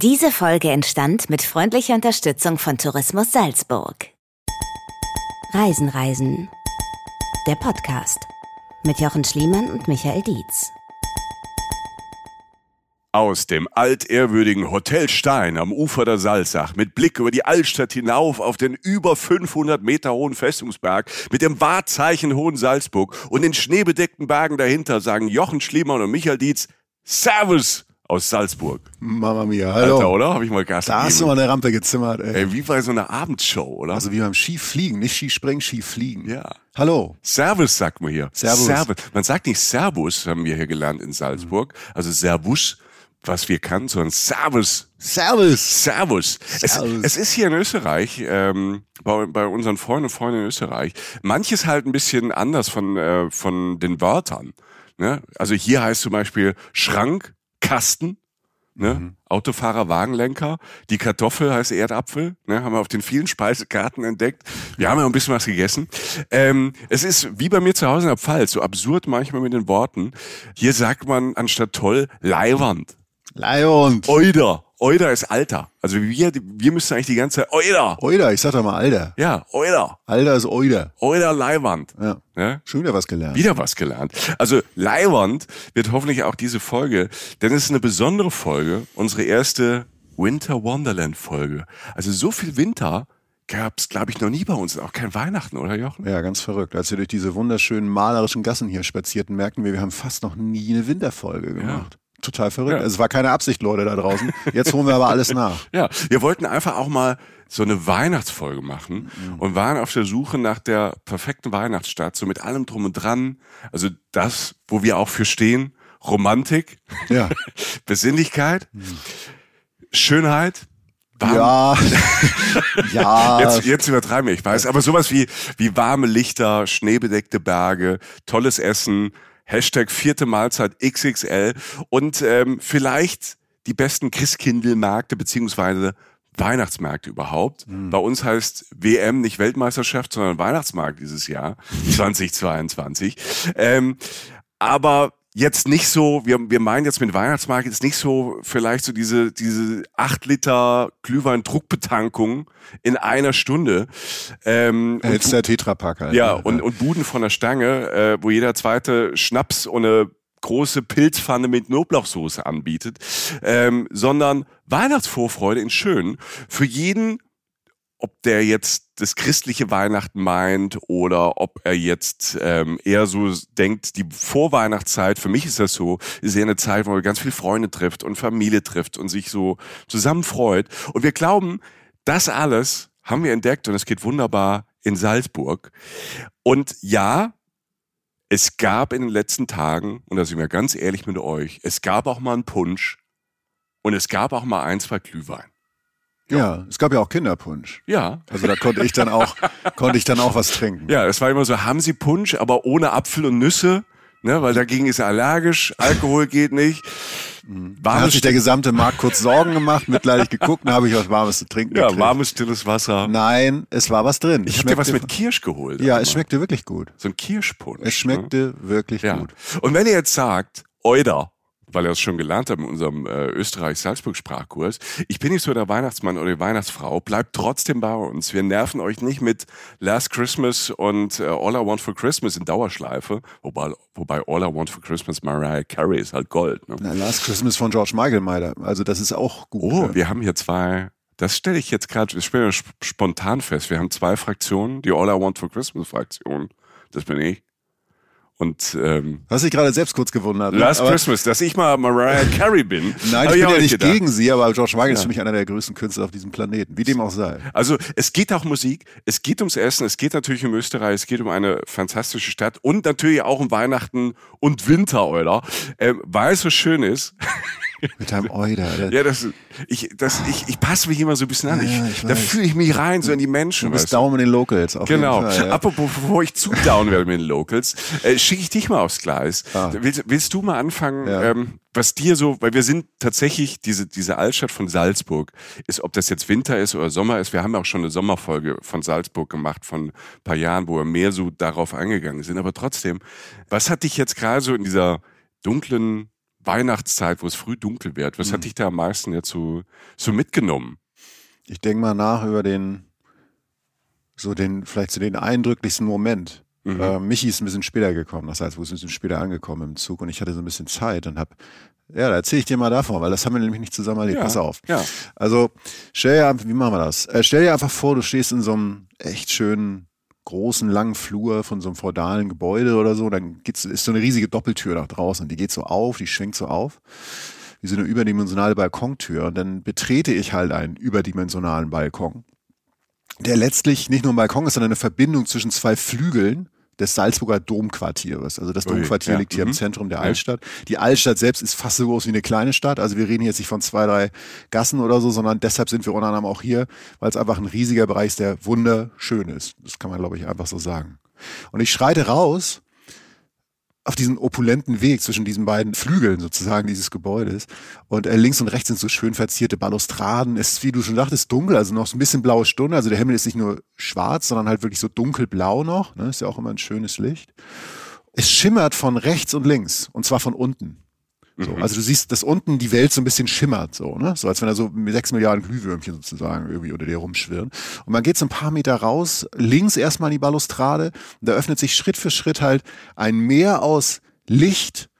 Diese Folge entstand mit freundlicher Unterstützung von Tourismus Salzburg. Reisen, Reisen. Der Podcast mit Jochen Schliemann und Michael Dietz. Aus dem altehrwürdigen Hotel Stein am Ufer der Salzach mit Blick über die Altstadt hinauf auf den über 500 Meter hohen Festungsberg mit dem Wahrzeichen Hohen Salzburg und den schneebedeckten Bergen dahinter sagen Jochen Schliemann und Michael Dietz Servus aus Salzburg. Mama mia, hallo. Alter, oder? Habe ich mal Gas Da hast du gegeben. mal eine Rampe gezimmert, ey. Ey, wie bei so einer Abendshow, oder? Also wie beim Skifliegen, nicht Skispringen, Skifliegen. ja. Hallo. Servus sagt man hier. Servus. Man sagt nicht Servus, haben wir hier gelernt in Salzburg. Also Servus, was wir kannten, sondern Servus. Servus. Servus. Es, Servus. es ist hier in Österreich, ähm, bei, bei unseren Freunden und Freunden in Österreich, manches halt ein bisschen anders von, äh, von den Wörtern. Ne? Also hier heißt zum Beispiel Schrank, Kasten, ne? Mhm. Autofahrer, Wagenlenker. Die Kartoffel heißt Erdapfel, ne? haben wir auf den vielen Speisekarten entdeckt. Wir haben ja ein bisschen was gegessen. Ähm, es ist wie bei mir zu Hause in der Pfalz, so absurd manchmal mit den Worten. Hier sagt man anstatt toll Leiwand. Leihund. Oida. Oida ist Alter. Also wir, wir müssen eigentlich die ganze Zeit Oida. Oida, ich sag doch mal Alter. Ja, Oida. Alter ist Oida. Oida Leiwand. Ja. Ne? Schon wieder was gelernt. Wieder was gelernt. Also Leiwand wird hoffentlich auch diese Folge, denn es ist eine besondere Folge, unsere erste Winter Wonderland Folge. Also so viel Winter gab's, glaube ich, noch nie bei uns, auch kein Weihnachten, oder Jochen? Ja, ganz verrückt. Als wir durch diese wunderschönen malerischen Gassen hier spazierten, merkten wir, wir haben fast noch nie eine Winterfolge gemacht. Total verrückt. Ja. Also Es war keine Absicht, Leute da draußen. Jetzt holen wir aber alles nach. Ja, wir wollten einfach auch mal so eine Weihnachtsfolge machen und waren auf der Suche nach der perfekten Weihnachtsstadt, so mit allem drum und dran. Also das, wo wir auch für stehen, Romantik, Ja. Besinnlichkeit, Schönheit. warm- Ja. ja. Jetzt, jetzt übertreiben wir, ich weiß, aber sowas wie, wie warme Lichter, schneebedeckte Berge, tolles Essen, Hashtag vierte Mahlzeit XXL und ähm, vielleicht die besten Christkindlmärkte beziehungsweise Weihnachtsmärkte überhaupt. Bei uns heißt WM nicht Weltmeisterschaft, sondern Weihnachtsmarkt dieses Jahr, 2022. Ähm, aber jetzt nicht so, wir, wir meinen jetzt mit Weihnachtsmarkt jetzt nicht so vielleicht so diese, diese acht Liter Glühwein-Druckbetankung in einer Stunde. Ähm, und Jetzt der Tetrapack halt. ja, und, und Buden von der Stange, äh, wo jeder zweite Schnaps und eine große Pilzpfanne mit Knoblauchsoße anbietet, ähm, sondern Weihnachtsvorfreude in schön für jeden, ob der jetzt das christliche Weihnachten meint oder ob er jetzt ähm, eher so denkt, die Vorweihnachtszeit, für mich ist das so, ist eher eine Zeit, wo man ganz viele Freunde trifft und Familie trifft und sich so zusammen freut. Und wir glauben, das alles haben wir entdeckt und es geht wunderbar in Salzburg. Und ja, es gab in den letzten Tagen, und da sind wir ganz ehrlich mit euch, es gab auch mal einen Punsch und es gab auch mal ein, zwei Glühwein. Ja, es gab ja auch Kinderpunsch. Ja, Also da konnte ich dann auch, konnte ich dann auch was trinken. ja, es war immer so, haben Sie Punsch, aber ohne Apfel und Nüsse, ne, weil dagegen ist er allergisch, Alkohol geht nicht. Da hat Warmes, sich der gesamte Markt kurz Sorgen gemacht, mitleidig geguckt, dann habe ich was Warmes zu trinken ja, gekriegt. warmes, stilles Wasser. Nein, es war was drin. ich habe dir was mit Kirsch geholt. Ja, es schmeckte wirklich gut. So ein Kirschpunsch. Es schmeckte wirklich Ja. gut. Und wenn ihr jetzt sagt, Euda, weil ihr es schon gelernt habt in unserem äh, Österreich-Salzburg-Sprachkurs, ich bin nicht so der Weihnachtsmann oder die Weihnachtsfrau, bleibt trotzdem bei uns. Wir nerven euch nicht mit Last Christmas und äh, All I Want for Christmas in Dauerschleife, wobei, wobei All I Want for Christmas Mariah Carey ist halt Gold. Ne? Na, Last Christmas von George Michael, Meider. Also das ist auch gut. Oh, ne? wir haben hier zwei. Das stelle ich jetzt gerade, das spontan fest. Wir haben zwei Fraktionen, die All I Want for Christmas Fraktion. Das bin ich. Und ähm, Hast dich gerade selbst kurz gewundert. ne? Last Aber- Christmas, dass ich mal Mariah Carey bin. Nein, ich bin ja nicht gedacht. gegen sie, aber George Michael ist für mich einer der größten Künstler auf diesem Planeten. Wie dem auch sei. Also es geht auch Musik, es geht ums Essen, es geht natürlich um Österreich, es geht um eine fantastische Stadt und natürlich auch um Weihnachten und Winter, oder? Ähm, weil es so schön ist. Mit deinem Euder. ja, das, ich, das, ich, ich passe mich immer so ein bisschen an. Ja, Ich, ich da fühle ich mich rein, so in die Menschen. Du bist down in den Locals. Auf Genau. Jeden Fall, ja. Apropos, bevor ich zu down werde mit den Locals, äh, schicke ich dich mal aufs Gleis. Ah. Willst, willst du mal anfangen, Ja. ähm, was dir so, weil wir sind tatsächlich, diese, diese Altstadt von Salzburg, ist, ob das jetzt Winter ist oder Sommer ist, wir haben ja auch schon eine Sommerfolge von Salzburg gemacht von ein paar Jahren, wo wir mehr so darauf eingegangen sind. Aber trotzdem, was hat dich jetzt gerade so in dieser dunklen Weihnachtszeit, wo es früh dunkel wird. Was hat dich da am meisten jetzt so, so mitgenommen? Ich denke mal nach über den, so den, vielleicht so den eindrücklichsten Moment. Mhm. Äh, Michi ist ein bisschen später gekommen, das heißt, wo ist ein bisschen später angekommen im Zug und ich hatte so ein bisschen Zeit und hab, ja, da erzähle ich dir mal davon, weil das haben wir nämlich nicht zusammen erlebt. Ja, Pass auf. ja. Also, stell dir, einfach- wie machen wir das? Äh, stell dir einfach vor, du stehst in so einem echt schönen, großen, langen Flur von so einem feudalen Gebäude oder so, dann geht's, ist so eine riesige Doppeltür nach draußen, die geht so auf, die schwingt so auf, wie so eine überdimensionale Balkontür. Und dann betrete ich halt einen überdimensionalen Balkon der letztlich nicht nur ein Balkon ist, sondern eine Verbindung zwischen zwei Flügeln des Salzburger Domquartieres. Also das Ui, Domquartier ja, liegt hier mhm. im Zentrum der Ja. Altstadt. Die Altstadt selbst ist fast so groß wie eine kleine Stadt. Also wir reden jetzt nicht von zwei, drei Gassen oder so, sondern deshalb sind wir unter anderem auch hier, weil es einfach ein riesiger Bereich ist, der wunderschön ist. Das kann man, glaube ich, einfach so sagen. Und ich schreite raus auf diesen opulenten Weg zwischen diesen beiden Flügeln sozusagen dieses Gebäudes. Und äh, links und rechts sind so schön verzierte Balustraden. Es ist, wie du schon sagtest, dunkel, also noch so ein bisschen blaue Stunde. Also der Himmel ist nicht nur schwarz, sondern halt wirklich so dunkelblau noch. Ne? Ist ja auch immer ein schönes Licht. Es schimmert von rechts und links. Und zwar von unten. So, also du siehst, dass unten die Welt so ein bisschen schimmert, so, ne? So als wenn da so sechs Milliarden Glühwürmchen sozusagen irgendwie unter dir rumschwirren. Und man geht so ein paar Meter raus, links erstmal in die Balustrade, und da öffnet sich Schritt für Schritt halt ein Meer aus Licht,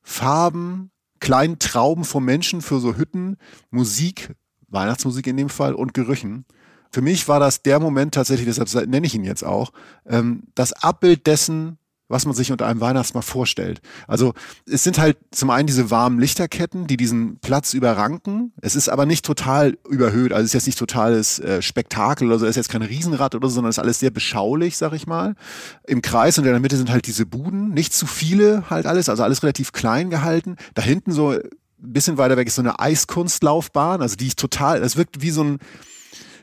Farben, kleinen Trauben von Menschen für so Hütten, Musik, Weihnachtsmusik in dem Fall und Gerüchen. Für mich war das der Moment tatsächlich, deshalb nenne ich ihn jetzt auch, ähm, das Abbild dessen, was man sich unter einem Weihnachtsmarkt vorstellt. Also es sind halt zum einen diese warmen Lichterketten, die diesen Platz überranken. Es ist aber nicht total überhöht, also es ist jetzt nicht totales äh, Spektakel oder so, es ist jetzt kein Riesenrad oder so, sondern es ist alles sehr beschaulich, sag ich mal. Im Kreis und in der Mitte sind halt diese Buden, nicht zu viele halt alles, also alles relativ klein gehalten. Da hinten so ein bisschen weiter weg ist so eine Eiskunstlaufbahn, also die ich total, das wirkt wie so ein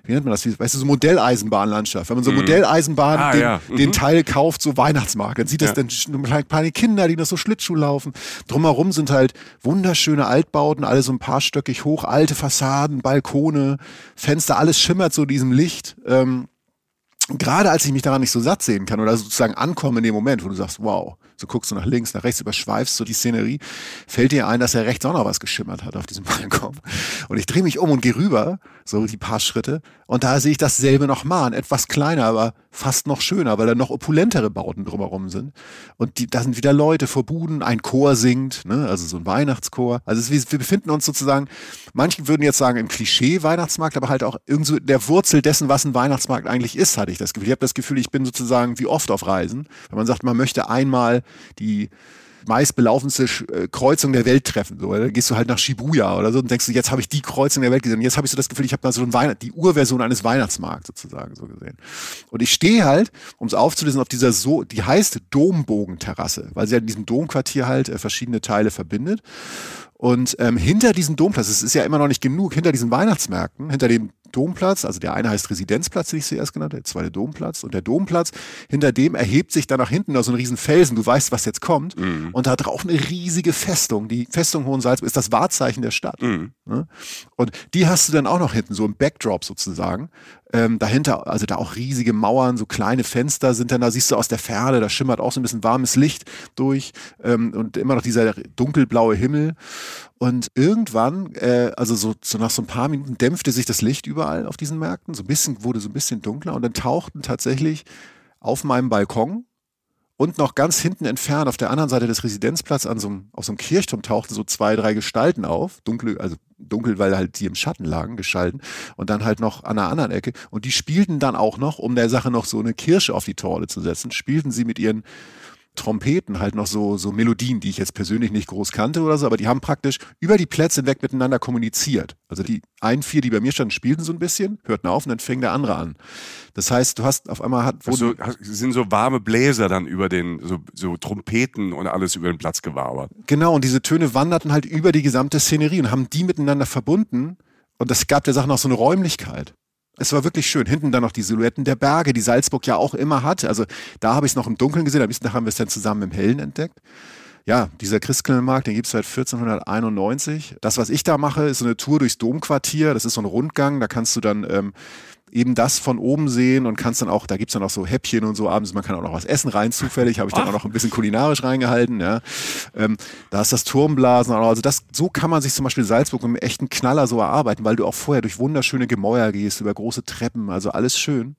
wie nennt man das? Weißt du, so Modelleisenbahnlandschaft. Wenn man so Modelleisenbahn Ah, den, ja. Mhm. den Teil kauft, so Weihnachtsmarkt, dann sieht das Ja. dann paar Kinder, die noch so Schlittschuh laufen. Drumherum sind halt wunderschöne Altbauten, alle so ein paar stöckig hoch, alte Fassaden, Balkone, Fenster, alles schimmert so diesem Licht. Ähm, gerade als ich mich daran nicht so satt sehen kann oder sozusagen ankomme in dem Moment, wo du sagst, wow, so guckst du nach links, nach rechts, überschweifst so die Szenerie, fällt dir ein, dass er rechts auch noch was geschimmert hat auf diesem Balkon. Und ich drehe mich um und gehe rüber, so die paar Schritte, und da sehe ich dasselbe nochmal, etwas kleiner, aber fast noch schöner, weil da noch opulentere Bauten drumherum sind. Und die, da sind wieder Leute vor Buden, ein Chor singt, ne, also so ein Weihnachtschor. Also es, wie- wir befinden uns sozusagen, manche würden jetzt sagen im Klischee-Weihnachtsmarkt, aber halt auch irgend so der Wurzel dessen, was ein Weihnachtsmarkt eigentlich ist, hatte ich das Gefühl. Ich habe das Gefühl, ich bin sozusagen wie oft auf Reisen. Wenn man sagt, man möchte einmal die meistbelaufenste äh, Kreuzung der Welt treffen. So, dann gehst du halt nach Shibuya oder so und denkst du, jetzt habe ich die Kreuzung der Welt gesehen. Jetzt habe ich so das Gefühl, ich habe mal so ein Weihnacht, die Urversion eines Weihnachtsmarkts sozusagen so gesehen. Und ich stehe halt, um es aufzulösen, auf dieser so, die heißt Dombogenterrasse, weil sie halt in diesem Domquartier halt äh, verschiedene Teile verbindet. Und ähm, hinter diesem Domplatz, es ist ja immer noch nicht genug, hinter diesen Weihnachtsmärkten, hinter dem Domplatz, also der eine heißt Residenzplatz, den ich zuerst genannt habe, der zweite Domplatz und der Domplatz, hinter dem erhebt sich dann nach hinten noch so ein riesen Felsen, du weißt, was jetzt kommt, und da drauf eine riesige Festung, die Festung Hohensalzburg ist das Wahrzeichen der Stadt. Ne? Und die hast du dann auch noch hinten, so im Backdrop sozusagen. Ähm, dahinter, also da auch riesige Mauern, so kleine Fenster sind dann da, siehst du aus der Ferne, da schimmert auch so ein bisschen warmes Licht durch ähm, und immer noch dieser dunkelblaue Himmel. Und irgendwann, äh, also so, so nach so ein paar Minuten dämpfte sich das Licht überall auf diesen Märkten, so ein bisschen, wurde so ein bisschen dunkler und dann tauchten tatsächlich auf meinem Balkon und noch ganz hinten entfernt auf der anderen Seite des Residenzplatzes an so einem, auf so einem Kirchturm tauchten so zwei, drei Gestalten auf. Dunkel, also dunkel, weil halt die im Schatten lagen, geschalten. Und dann halt noch an einer anderen Ecke. Und die spielten dann auch noch, um der Sache noch so eine Kirsche auf die Torte zu setzen, spielten sie mit ihren Trompeten halt noch so, so Melodien, die ich jetzt persönlich nicht groß kannte oder so, aber die haben praktisch über die Plätze hinweg miteinander kommuniziert. Also die ein, vier, die bei mir standen, spielten so ein bisschen, hörten auf und dann fing der andere an. Das heißt, du hast auf einmal hat, So, wurden- hast- sind so warme Bläser dann über den, so, so Trompeten und alles über den Platz gewabert. Genau, und diese Töne wanderten halt über die gesamte Szenerie und haben die miteinander verbunden. Und das gab der Sache noch so eine Räumlichkeit. Es war wirklich schön. Hinten dann noch die Silhouetten der Berge, die Salzburg ja auch immer hat. Also da habe ich es noch im Dunkeln gesehen, nächsten haben wir es dann zusammen im Hellen entdeckt. Ja, dieser Christkindlmarkt, den gibt es seit 1491. Das, was ich da mache, ist so eine Tour durchs Domquartier. Das ist so ein Rundgang. Da kannst du dann ähm, eben das von oben sehen und kannst dann auch, da gibt's dann auch so Häppchen und so abends, man kann auch noch was essen rein, zufällig, habe ich dann auch noch ein bisschen kulinarisch reingehalten, ja. Ähm, da ist das Turmblasen, also das, so kann man sich zum Beispiel Salzburg mit einem echten Knaller so erarbeiten, weil du auch vorher durch wunderschöne Gemäuer gehst, über große Treppen, also alles schön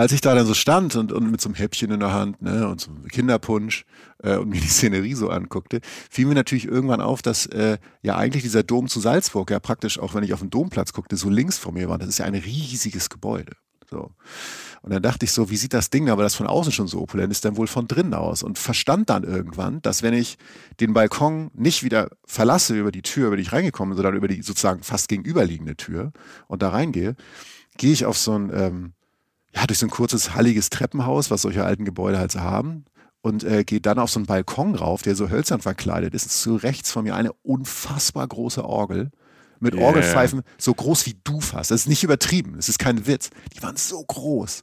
als ich da dann so stand und, und mit so einem Häppchen in der Hand ne, und so einem Kinderpunsch äh, und mir die Szenerie so anguckte, fiel mir natürlich irgendwann auf, dass äh, ja eigentlich dieser Dom zu Salzburg ja praktisch, auch wenn ich auf den Domplatz guckte, so links vor mir war. Das ist ja ein riesiges Gebäude. So. Und dann dachte ich so, wie sieht das Ding, aber das von außen schon so opulent ist, dann wohl von drinnen aus. Und verstand dann irgendwann, dass wenn ich den Balkon nicht wieder verlasse über die Tür, über die ich reingekommen bin, sondern über die sozusagen fast gegenüberliegende Tür und da reingehe, gehe ich auf so ein, ähm, ja, durch so ein kurzes, halliges Treppenhaus, was solche alten Gebäude halt so haben. Und äh, geht dann auf so einen Balkon rauf, der so hölzern verkleidet ist. Zu rechts von mir eine unfassbar große Orgel mit yeah. Orgelpfeifen so groß wie du fast. Das ist nicht übertrieben, das ist kein Witz. Die waren so groß.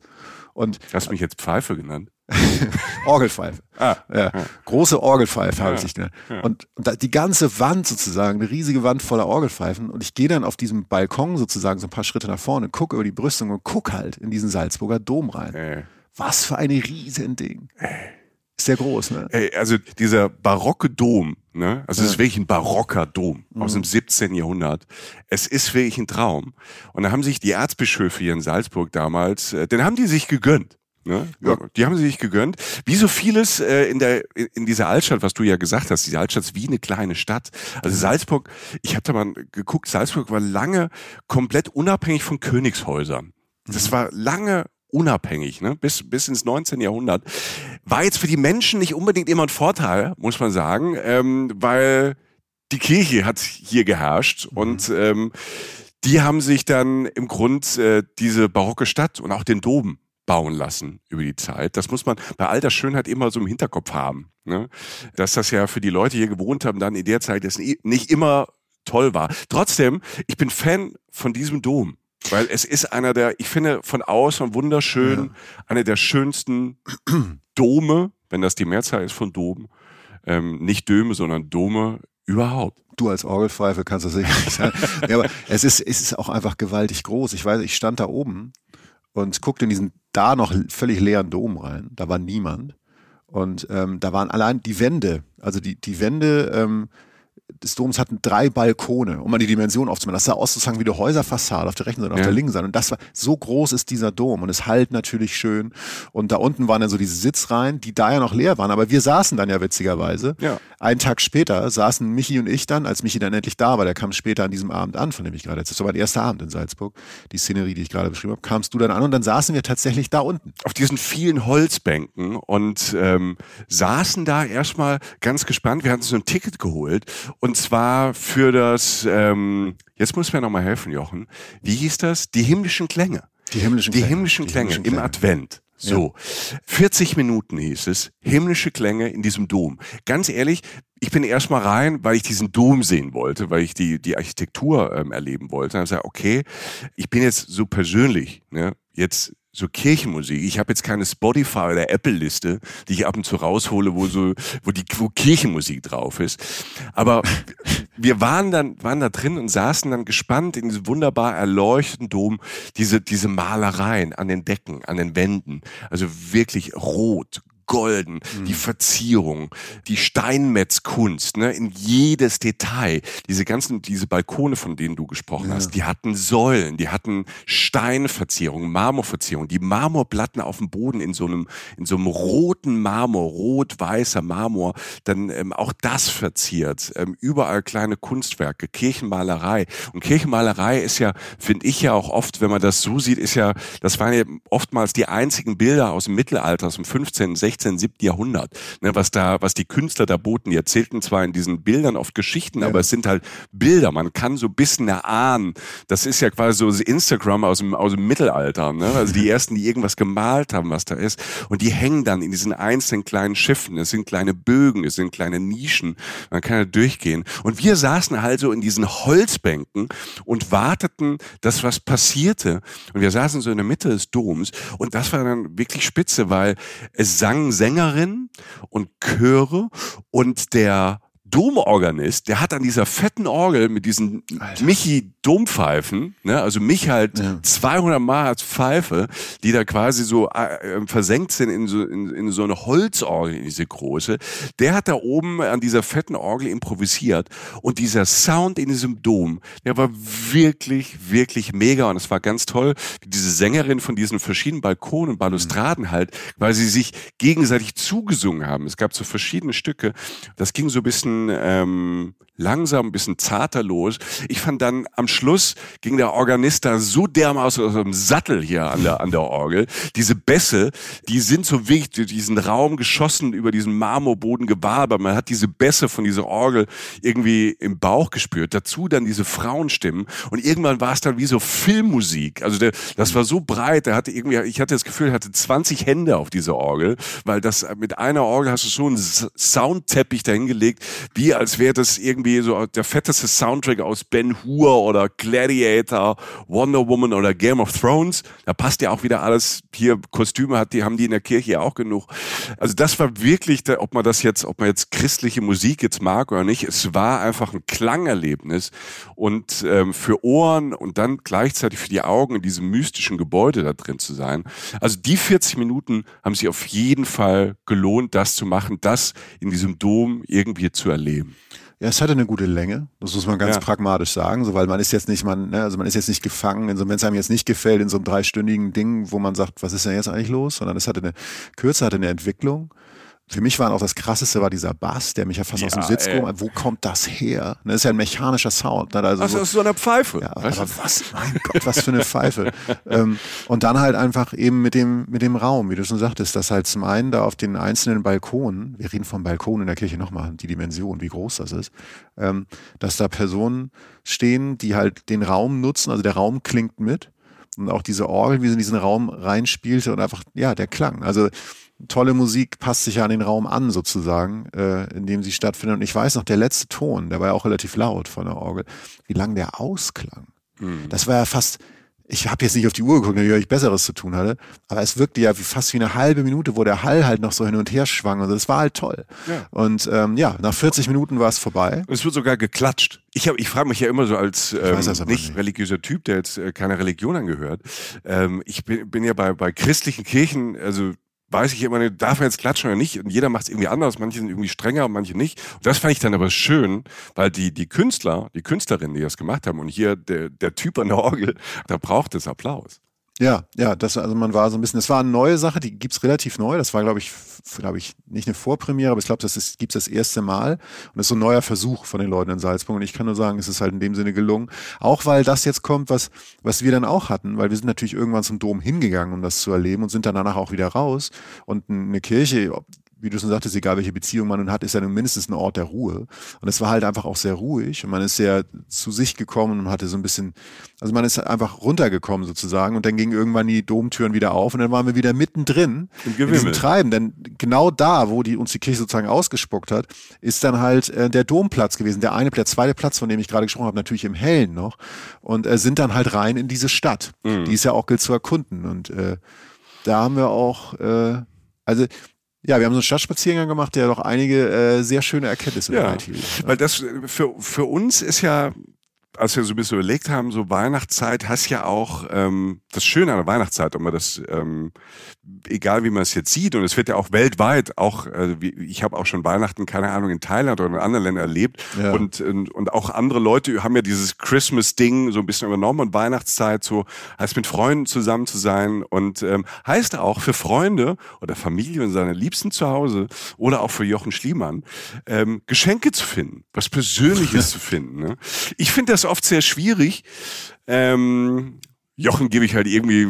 Und Hast du mich jetzt Pfeife genannt? Orgelpfeife. Ah, ja. ja. Große Orgelpfeife ja. habe ich genannt. Ja. Und, und die ganze Wand sozusagen, eine riesige Wand voller Orgelpfeifen. Und ich gehe dann auf diesem Balkon sozusagen so ein paar Schritte nach vorne, gucke über die Brüstung und gucke halt in diesen Salzburger Dom rein. Äh. Was für ein Riesending. Äh. Ist sehr groß, ne? Ey, also dieser barocke Dom, ne? Also es ist wirklich ein barocker Dom mhm. aus dem 17. Jahrhundert. Es ist wirklich ein Traum. Und da haben sich die Erzbischöfe hier in Salzburg damals, äh, den haben die sich gegönnt. Ne? Ja. Die haben sie sich gegönnt. Wie so vieles äh, in der in dieser Altstadt, was du ja gesagt hast, diese Altstadt ist wie eine kleine Stadt. Also mhm. Salzburg, ich habe da mal geguckt, Salzburg war lange komplett unabhängig von Königshäusern. Das mhm. war lange unabhängig, ne? bis, bis ins 19. Jahrhundert. War jetzt für die Menschen nicht unbedingt immer ein Vorteil, muss man sagen, ähm, weil die Kirche hat hier geherrscht mhm. und ähm, die haben sich dann im Grund äh, diese barocke Stadt und auch den Dom bauen lassen über die Zeit. Das muss man bei all der Schönheit immer so im Hinterkopf haben. Ne? Dass das ja für die Leute hier gewohnt haben, dann in der Zeit das nicht immer toll war. Trotzdem, ich bin Fan von diesem Dom. Weil es ist einer der, ich finde von außen wunderschön, ja. einer der schönsten Dome, wenn das die Mehrzahl ist von Domen, ähm, nicht Döme, sondern Dome überhaupt. Du als Orgelpfeife kannst das sicherlich sagen. ja, aber es ist, es ist auch einfach gewaltig groß. Ich weiß, ich stand da oben und guckte in diesen da noch völlig leeren Dom rein. Da war niemand. Und ähm, da waren allein die Wände, also die, die Wände ähm, des Doms hatten drei Balkone, um mal die Dimension aufzumachen. Das sah aus sozusagen wie eine Häuserfassade auf der rechten Seite und ja. auf der linken Seite. Und das war, so groß ist dieser Dom und es halt natürlich schön. Und da unten waren dann so diese Sitzreihen, die da ja noch leer waren. Aber wir saßen dann ja witzigerweise. Ja. Einen Tag später saßen Michi und ich dann, als Michi dann endlich da war, der kam später an diesem Abend an, von dem ich gerade erzählt Das war mein erster Abend in Salzburg. Die Szenerie, die ich gerade beschrieben habe, kamst du dann an und dann saßen wir tatsächlich da unten. Auf diesen vielen Holzbänken und ähm, saßen da erstmal ganz gespannt. Wir hatten so ein Ticket geholt und zwar für das, ähm, jetzt muss mir nochmal helfen, Jochen. Wie hieß das? Die himmlischen Klänge. Die himmlischen Klänge. Die himmlischen Klänge, die himmlischen Klänge im Advent. So, ja. 40 Minuten hieß es, himmlische Klänge in diesem Dom. Ganz ehrlich, ich bin erstmal rein, weil ich diesen Dom sehen wollte, weil ich die, die Architektur ähm, erleben wollte. Dann habe ich gesagt, okay, ich bin jetzt so persönlich, ne, jetzt so Kirchenmusik. Ich habe jetzt keine Spotify oder Apple-Liste, die ich ab und zu raushole, wo so, wo die wo Kirchenmusik drauf ist. Aber wir waren dann, waren da drin und saßen dann gespannt in diesem wunderbar erleuchteten Dom, diese, diese Malereien an den Decken, an den Wänden. Also wirklich rot, golden, mhm. die Verzierung, die Steinmetzkunst, ne, in jedes Detail. Diese ganzen, diese Balkone, von denen du gesprochen ja. hast, die hatten Säulen, die hatten Steinverzierung, Marmorverzierung, die Marmorplatten auf dem Boden in so einem, in so einem roten Marmor, rot-weißer Marmor, dann ähm, auch das verziert, ähm, überall kleine Kunstwerke, Kirchenmalerei. Und Kirchenmalerei ist ja, finde ich ja auch oft, wenn man das so sieht, ist ja, das waren ja oftmals die einzigen Bilder aus dem Mittelalter, aus dem 15., 16., 16., 7. Jahrhundert, ne, was da, was die Künstler da boten. Die erzählten zwar in diesen Bildern oft Geschichten, ja. aber es sind halt Bilder. Man kann so ein bisschen erahnen. Das ist ja quasi so Instagram aus dem, aus dem Mittelalter, ne? Also die ersten, die irgendwas gemalt haben, was da ist. Und die hängen dann in diesen einzelnen kleinen Schiffen. Es sind kleine Bögen, es sind kleine Nischen. Man kann da durchgehen. Und wir saßen halt so in diesen Holzbänken und warteten, dass was passierte. Und wir saßen so in der Mitte des Doms. Und das war dann wirklich spitze, weil es sang sangen Sängerinnen und Chöre und der Domorganist, der hat an dieser fetten Orgel mit diesen Michi Dompfeifen, ne, also mich halt ja. 200 Mal als Pfeife, die da quasi so äh, versenkt sind in so, in, in so eine Holzorgel, in diese große, der hat da oben an dieser fetten Orgel improvisiert und dieser Sound in diesem Dom, der war wirklich, wirklich mega und es war ganz toll, wie diese Sängerin von diesen verschiedenen Balkonen und Balustraden mhm. halt, weil sie sich gegenseitig zugesungen haben. Es gab so verschiedene Stücke, das ging so ein bisschen ähm, langsam, ein bisschen zarter los. Ich fand dann am Schluss ging der Organist da so dermaßen aus dem Sattel hier an der, an der Orgel. Diese Bässe, die sind so wichtig, durch diesen Raum geschossen, über diesen Marmorboden gewabert. Man hat diese Bässe von dieser Orgel irgendwie im Bauch gespürt. Dazu dann diese Frauenstimmen. Und irgendwann war es dann wie so Filmmusik. Also der, das war so breit. Der hatte irgendwie, ich hatte das Gefühl, er hatte 20 Hände auf dieser Orgel, weil das mit einer Orgel hast du so einen Soundteppich dahingelegt, wie als wäre das irgendwie irgendwie so der fetteste Soundtrack aus Ben Hur oder Gladiator, Wonder Woman oder Game of Thrones. Da passt ja auch wieder alles. Hier Kostüme hat die, haben die in der Kirche ja auch genug. Also das war wirklich, ob man das jetzt, ob man jetzt christliche Musik jetzt mag oder nicht, es war einfach ein Klangerlebnis und ähm, für Ohren und dann gleichzeitig für die Augen in diesem mystischen Gebäude da drin zu sein. Also die 40 Minuten haben sich auf jeden Fall gelohnt, das zu machen, das in diesem Dom irgendwie zu erleben. Ja, es hatte eine gute Länge. Das muss man ganz ja. pragmatisch sagen, so, weil man ist jetzt nicht, man, ne, also man ist jetzt nicht gefangen, in so, wenn es einem jetzt nicht gefällt, in so einem dreistündigen Ding, wo man sagt, was ist denn jetzt eigentlich los, sondern es hatte eine Kürze, hatte eine Entwicklung für mich war auch das krasseste war dieser Bass, der mich ja fast ja, aus dem Sitz gehoben hat. Wo kommt das her? Das ist ja ein mechanischer Sound. Ne? Also das so, ist so eine Pfeife. Ja, aber was, mein Gott, was für eine Pfeife. ähm, und dann halt einfach eben mit dem, mit dem Raum, wie du schon sagtest, dass halt zum einen da auf den einzelnen Balkonen, wir reden vom Balkon in der Kirche nochmal, die Dimension, wie groß das ist, ähm, dass da Personen stehen, die halt den Raum nutzen, also der Raum klingt mit. Und auch diese Orgel, wie sie in diesen Raum reinspielte und einfach, ja, der Klang. Also tolle Musik passt sich ja an den Raum an, sozusagen, äh, in dem sie stattfindet. Und ich weiß noch, der letzte Ton, der war ja auch relativ laut von der Orgel, wie lang der ausklang. Mhm. Das war ja fast, ich habe jetzt nicht auf die Uhr geguckt, natürlich ich Besseres zu tun hatte, aber es wirkte ja wie, fast wie eine halbe Minute, wo der Hall halt noch so hin und her schwang. Also das war halt toll. Ja. Und ähm, ja, nach 40 Minuten war es vorbei. Und es wird sogar geklatscht. Ich, hab, ich frage mich ja immer so als ähm, nicht, nicht, religiöser Typ, der jetzt äh, keiner Religion angehört. Ähm, ich bin, bin ja bei, bei christlichen Kirchen, also weiß ich immer darf man jetzt klatschen oder nicht? Und jeder macht es irgendwie anders. Manche sind irgendwie strenger und manche nicht. Und das fand ich dann aber schön, weil die, die Künstler, die Künstlerinnen, die das gemacht haben und hier der, der Typ an der Orgel, da braucht es Applaus. Ja, ja, das, also man war so ein bisschen, das war eine neue Sache, die gibt's relativ neu. Das war, glaube ich, glaube ich, nicht eine Vorpremiere, aber ich glaube, das ist, gibt's das erste Mal. Und das ist so ein neuer Versuch von den Leuten in Salzburg. Und ich kann nur sagen, es ist halt in dem Sinne gelungen. Auch weil das jetzt kommt, was, was wir dann auch hatten, weil wir sind natürlich irgendwann zum Dom hingegangen, um das zu erleben und sind dann danach auch wieder raus. Und eine Kirche, wie du schon sagtest, egal welche Beziehung man nun hat, ist ja nun mindestens ein Ort der Ruhe. Und es war halt einfach auch sehr ruhig und man ist sehr zu sich gekommen und hatte so ein bisschen, also man ist einfach runtergekommen sozusagen und dann gingen irgendwann die Domtüren wieder auf und dann waren wir wieder mittendrin in diesem Treiben. Denn genau da, wo die, uns die Kirche sozusagen ausgespuckt hat, ist dann halt äh, der Domplatz gewesen. Der eine, der zweite Platz, von dem ich gerade gesprochen habe, natürlich im Hellen noch. Und äh, sind dann halt rein in diese Stadt. Mhm. Die ist ja auch gilt zu erkunden. Und äh, da haben wir auch, äh, also ja, wir haben so einen Stadtspaziergang gemacht, der doch einige äh, sehr schöne Erkenntnisse ja. Weil das für, für uns ist ja als wir so ein bisschen überlegt haben, so Weihnachtszeit hast ja auch ähm, das Schöne an der Weihnachtszeit, ob man das, ähm, egal wie man es jetzt sieht, und es wird ja auch weltweit, auch äh, wie, ich habe auch schon Weihnachten, keine Ahnung, in Thailand oder in anderen Ländern erlebt ja. und, und, und auch andere Leute haben ja dieses Christmas-Ding so ein bisschen übernommen und Weihnachtszeit so heißt mit Freunden zusammen zu sein und ähm, heißt auch für Freunde oder Familie und seine Liebsten zu Hause oder auch für Jochen Schliemann ähm, Geschenke zu finden, was Persönliches zu finden. Ne? Ich finde das oft sehr schwierig. Ähm, Jochen gebe ich halt irgendwie,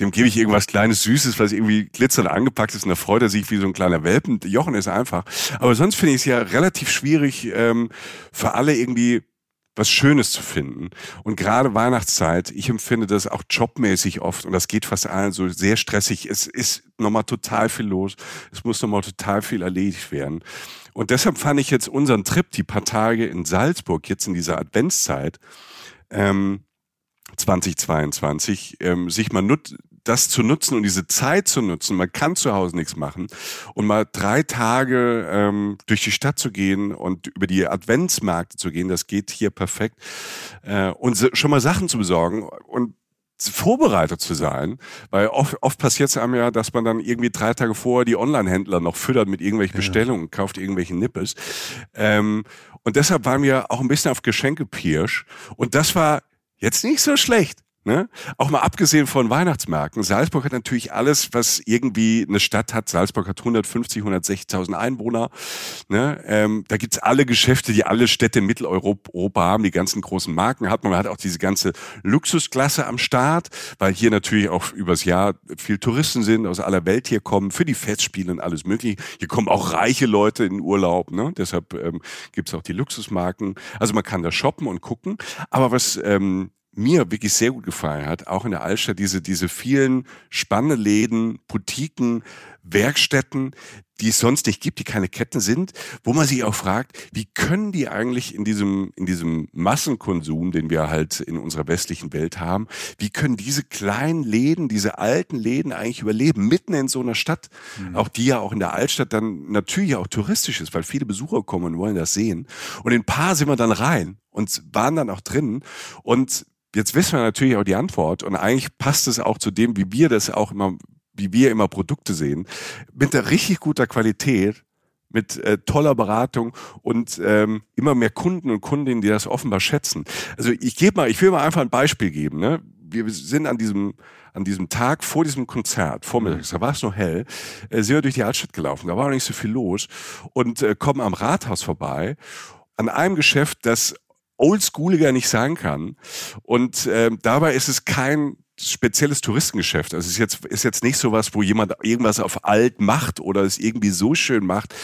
dem gebe ich irgendwas Kleines, Süßes, was irgendwie glitzernd angepackt ist und da freut er sich wie so ein kleiner Welpen. Jochen ist einfach. Aber sonst finde ich es ja relativ schwierig, ähm, für alle irgendwie was Schönes zu finden. Und gerade Weihnachtszeit, ich empfinde das auch jobmäßig oft und das geht fast allen so sehr stressig. Es ist nochmal total viel los. Es muss nochmal total viel erledigt werden. Und deshalb fand ich jetzt unseren Trip, die paar Tage in Salzburg, jetzt in dieser Adventszeit, ähm, 2022, ähm, sich mal nut das zu nutzen und diese Zeit zu nutzen, man kann zu Hause nichts machen und mal drei Tage ähm, durch die Stadt zu gehen und über die Adventsmärkte zu gehen, das geht hier perfekt. Äh, und schon mal Sachen zu besorgen und vorbereitet zu sein, weil oft, oft passiert es einem ja, dass man dann irgendwie drei Tage vorher die Online-Händler noch füttert mit irgendwelchen Bestellungen, kauft irgendwelchen Nippes. Ähm, und deshalb waren wir auch ein bisschen auf Geschenke pirsch. Und das war jetzt nicht so schlecht. Ne? Auch mal abgesehen von Weihnachtsmärkten. Salzburg hat natürlich alles, was irgendwie eine Stadt hat. Salzburg hat 150, 160.000 Einwohner. Ne? Ähm, da gibt's alle Geschäfte, die alle Städte in Mitteleuropa haben, die ganzen großen Marken hat. Man hat auch diese ganze Luxusklasse am Start, weil hier natürlich auch übers Jahr viel Touristen sind, aus aller Welt hier kommen, für die Festspiele und alles mögliche. Hier kommen auch reiche Leute in Urlaub. Ne? Deshalb ähm, gibt's auch die Luxusmarken. Also man kann da shoppen und gucken. Aber was ähm, mir wirklich sehr gut gefallen hat, auch in der Altstadt, diese, diese vielen spannenden Läden, Boutiquen, Werkstätten, die es sonst nicht gibt, die keine Ketten sind, wo man sich auch fragt, wie können die eigentlich in diesem, in diesem Massenkonsum, den wir halt in unserer westlichen Welt haben, wie können diese kleinen Läden, diese alten Läden eigentlich überleben, mitten in so einer Stadt, mhm. auch die ja auch in der Altstadt dann natürlich auch touristisch ist, weil viele Besucher kommen und wollen das sehen. Und in ein paar sind wir dann rein und waren dann auch drin und Jetzt wissen wir natürlich auch die Antwort und eigentlich passt es auch zu dem, wie wir das auch immer, wie wir immer Produkte sehen, mit der richtig guter Qualität, mit äh, toller Beratung und ähm, immer mehr Kunden und Kundinnen, die das offenbar schätzen. Also ich gebe mal, ich will mal einfach ein Beispiel geben. Ne? Wir sind an diesem an diesem Tag vor diesem Konzert, vormittags, da war es noch hell, äh, sind wir durch die Altstadt gelaufen, da war noch nicht so viel los und äh, kommen am Rathaus vorbei an einem Geschäft, das oldschooliger nicht sein kann. Und äh, dabei ist es kein spezielles Touristengeschäft. Also es ist jetzt, ist jetzt nicht so was, wo jemand irgendwas auf alt macht oder es irgendwie so schön macht,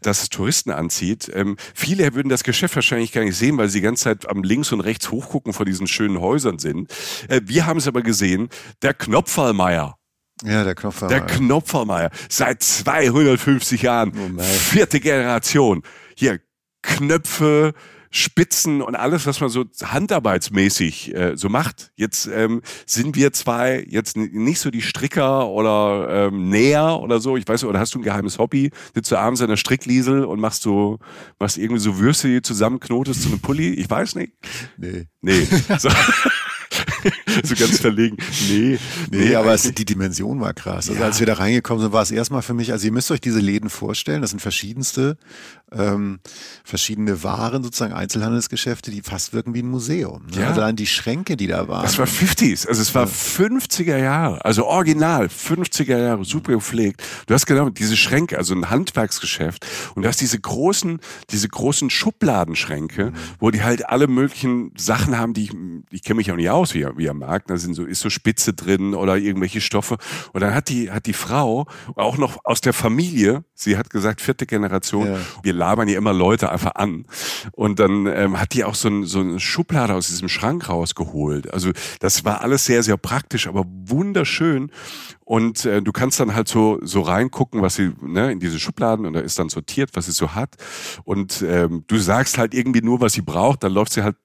dass es Touristen anzieht. Ähm, viele würden das Geschäft wahrscheinlich gar nicht sehen, weil sie die ganze Zeit am links und rechts hochgucken vor diesen schönen Häusern sind. Äh, wir haben es aber gesehen, der Knopferlmeier. Ja, der Knopferlmeier. Der Knopferlmeier. Seit 250 Jahren. Oh vierte Generation. Hier, Knöpfe, Spitzen und alles, was man so handarbeitsmäßig äh, so macht. Jetzt ähm, sind wir zwei jetzt nicht so die Stricker oder ähm, Näher oder so. Ich weiß, oder hast du ein geheimes Hobby? Sitzt du abends an der Strickliesel und machst so, machst irgendwie so Würste, die zusammenknotest zu einem Pulli? Ich weiß nicht. Nee. Nee. So. so ganz verlegen. Nee, nee, nee aber es, die Dimension war krass. Also ja. als wir da reingekommen sind, war es erstmal für mich, also ihr müsst euch diese Läden vorstellen, das sind verschiedenste, ähm, verschiedene Waren, sozusagen Einzelhandelsgeschäfte, die fast wirken wie ein Museum. Ne? Ja. Also allein die Schränke, die da waren. Das war 50s, also es war ja. 50er Jahre, also original, 50er Jahre, super gepflegt. Du hast genau diese Schränke, also ein Handwerksgeschäft und du hast diese großen, diese großen Schubladenschränke, mhm. wo die halt alle möglichen Sachen haben, die ich, ich kenne mich auch nicht aus, wie, wie am Markt, da sind so, ist so Spitze drin oder irgendwelche Stoffe. Und dann hat die, hat die Frau, auch noch aus der Familie, sie hat gesagt, vierte Generation, ja. wir labern ja immer Leute einfach an. Und dann ähm, hat die auch so, ein, so eine Schublade aus diesem Schrank rausgeholt. Also das war alles sehr, sehr praktisch, aber wunderschön. Und äh, du kannst dann halt so, so reingucken, was sie ne, in diese Schubladen und da ist dann sortiert, was sie so hat. Und ähm, du sagst halt irgendwie nur, was sie braucht, dann läuft sie halt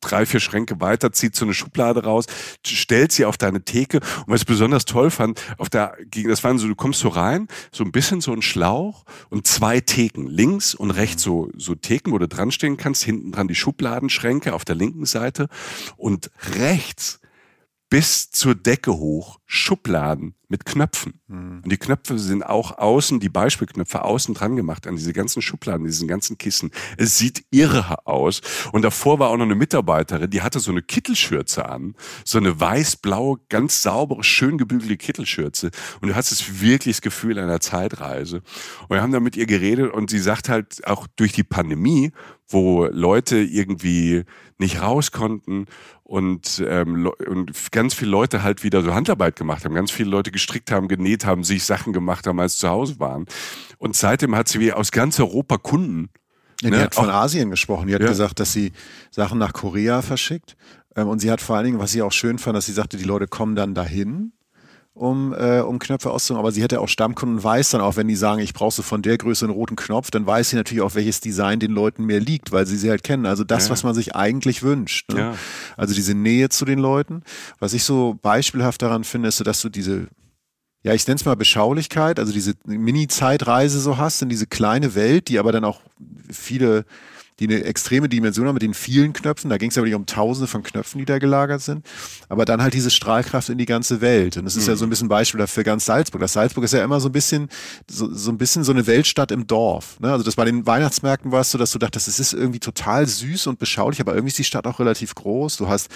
drei, vier Schränke weiter, zieht so eine Schublade raus, stellt sie auf deine Theke. Und was ich besonders toll fand, auf der, das waren so, du kommst so rein, so ein bisschen so ein Schlauch und zwei Theken, links und rechts so, so Theken, wo du dran stehen kannst, hinten dran die Schubladenschränke auf der linken Seite und rechts bis zur Decke hoch Schubladen mit Knöpfen. Mhm. Und die Knöpfe sind auch außen, die Beispielknöpfe außen dran gemacht an diese ganzen Schubladen, diesen ganzen Kissen. Es sieht irre aus. Und davor war auch noch eine Mitarbeiterin, die hatte so eine Kittelschürze an. So eine weiß-blaue, ganz saubere, schön gebügelte Kittelschürze. Und du hast es wirklich das Gefühl einer Zeitreise. Und wir haben dann mit ihr geredet und sie sagt halt auch durch die Pandemie, wo Leute irgendwie nicht raus konnten und, ähm, und ganz viele Leute halt wieder so Handarbeit gemacht haben, ganz viele Leute gestrickt haben, genäht haben, sich Sachen gemacht haben, als sie zu Hause waren. Und seitdem hat sie wie aus ganz Europa Kunden. Ja, die ne? hat von auch, Asien gesprochen. Die hat ja. gesagt, dass sie Sachen nach Korea verschickt. Ähm, und sie hat vor allen Dingen, was sie auch schön fand, dass sie sagte, die Leute kommen dann dahin um, äh, um Knöpfe auszumachen, aber sie hätte auch Stammkunden und weiß dann auch, wenn die sagen, ich brauche so von der Größe einen roten Knopf, dann weiß sie natürlich auch, welches Design den Leuten mehr liegt, weil sie sie halt kennen. Also das, Ja. was man sich eigentlich wünscht. Ne? Ja. Also diese Nähe zu den Leuten. Was ich so beispielhaft daran finde, ist so, dass du diese ja, ich nenne es mal Beschaulichkeit, also diese Mini-Zeitreise so hast in diese kleine Welt, die aber dann auch viele, die eine extreme Dimension haben mit den vielen Knöpfen. Da ging es aber nicht um tausende von Knöpfen, die da gelagert sind. Aber dann halt diese Strahlkraft in die ganze Welt. Und das ist ja so ein bisschen Beispiel dafür ganz Salzburg. Das Salzburg ist ja immer so ein bisschen, so, so ein bisschen so eine Weltstadt im Dorf. Ne? Also das bei den Weihnachtsmärkten war es so, dass du dachtest, es ist irgendwie total süß und beschaulich, aber irgendwie ist die Stadt auch relativ groß. Du hast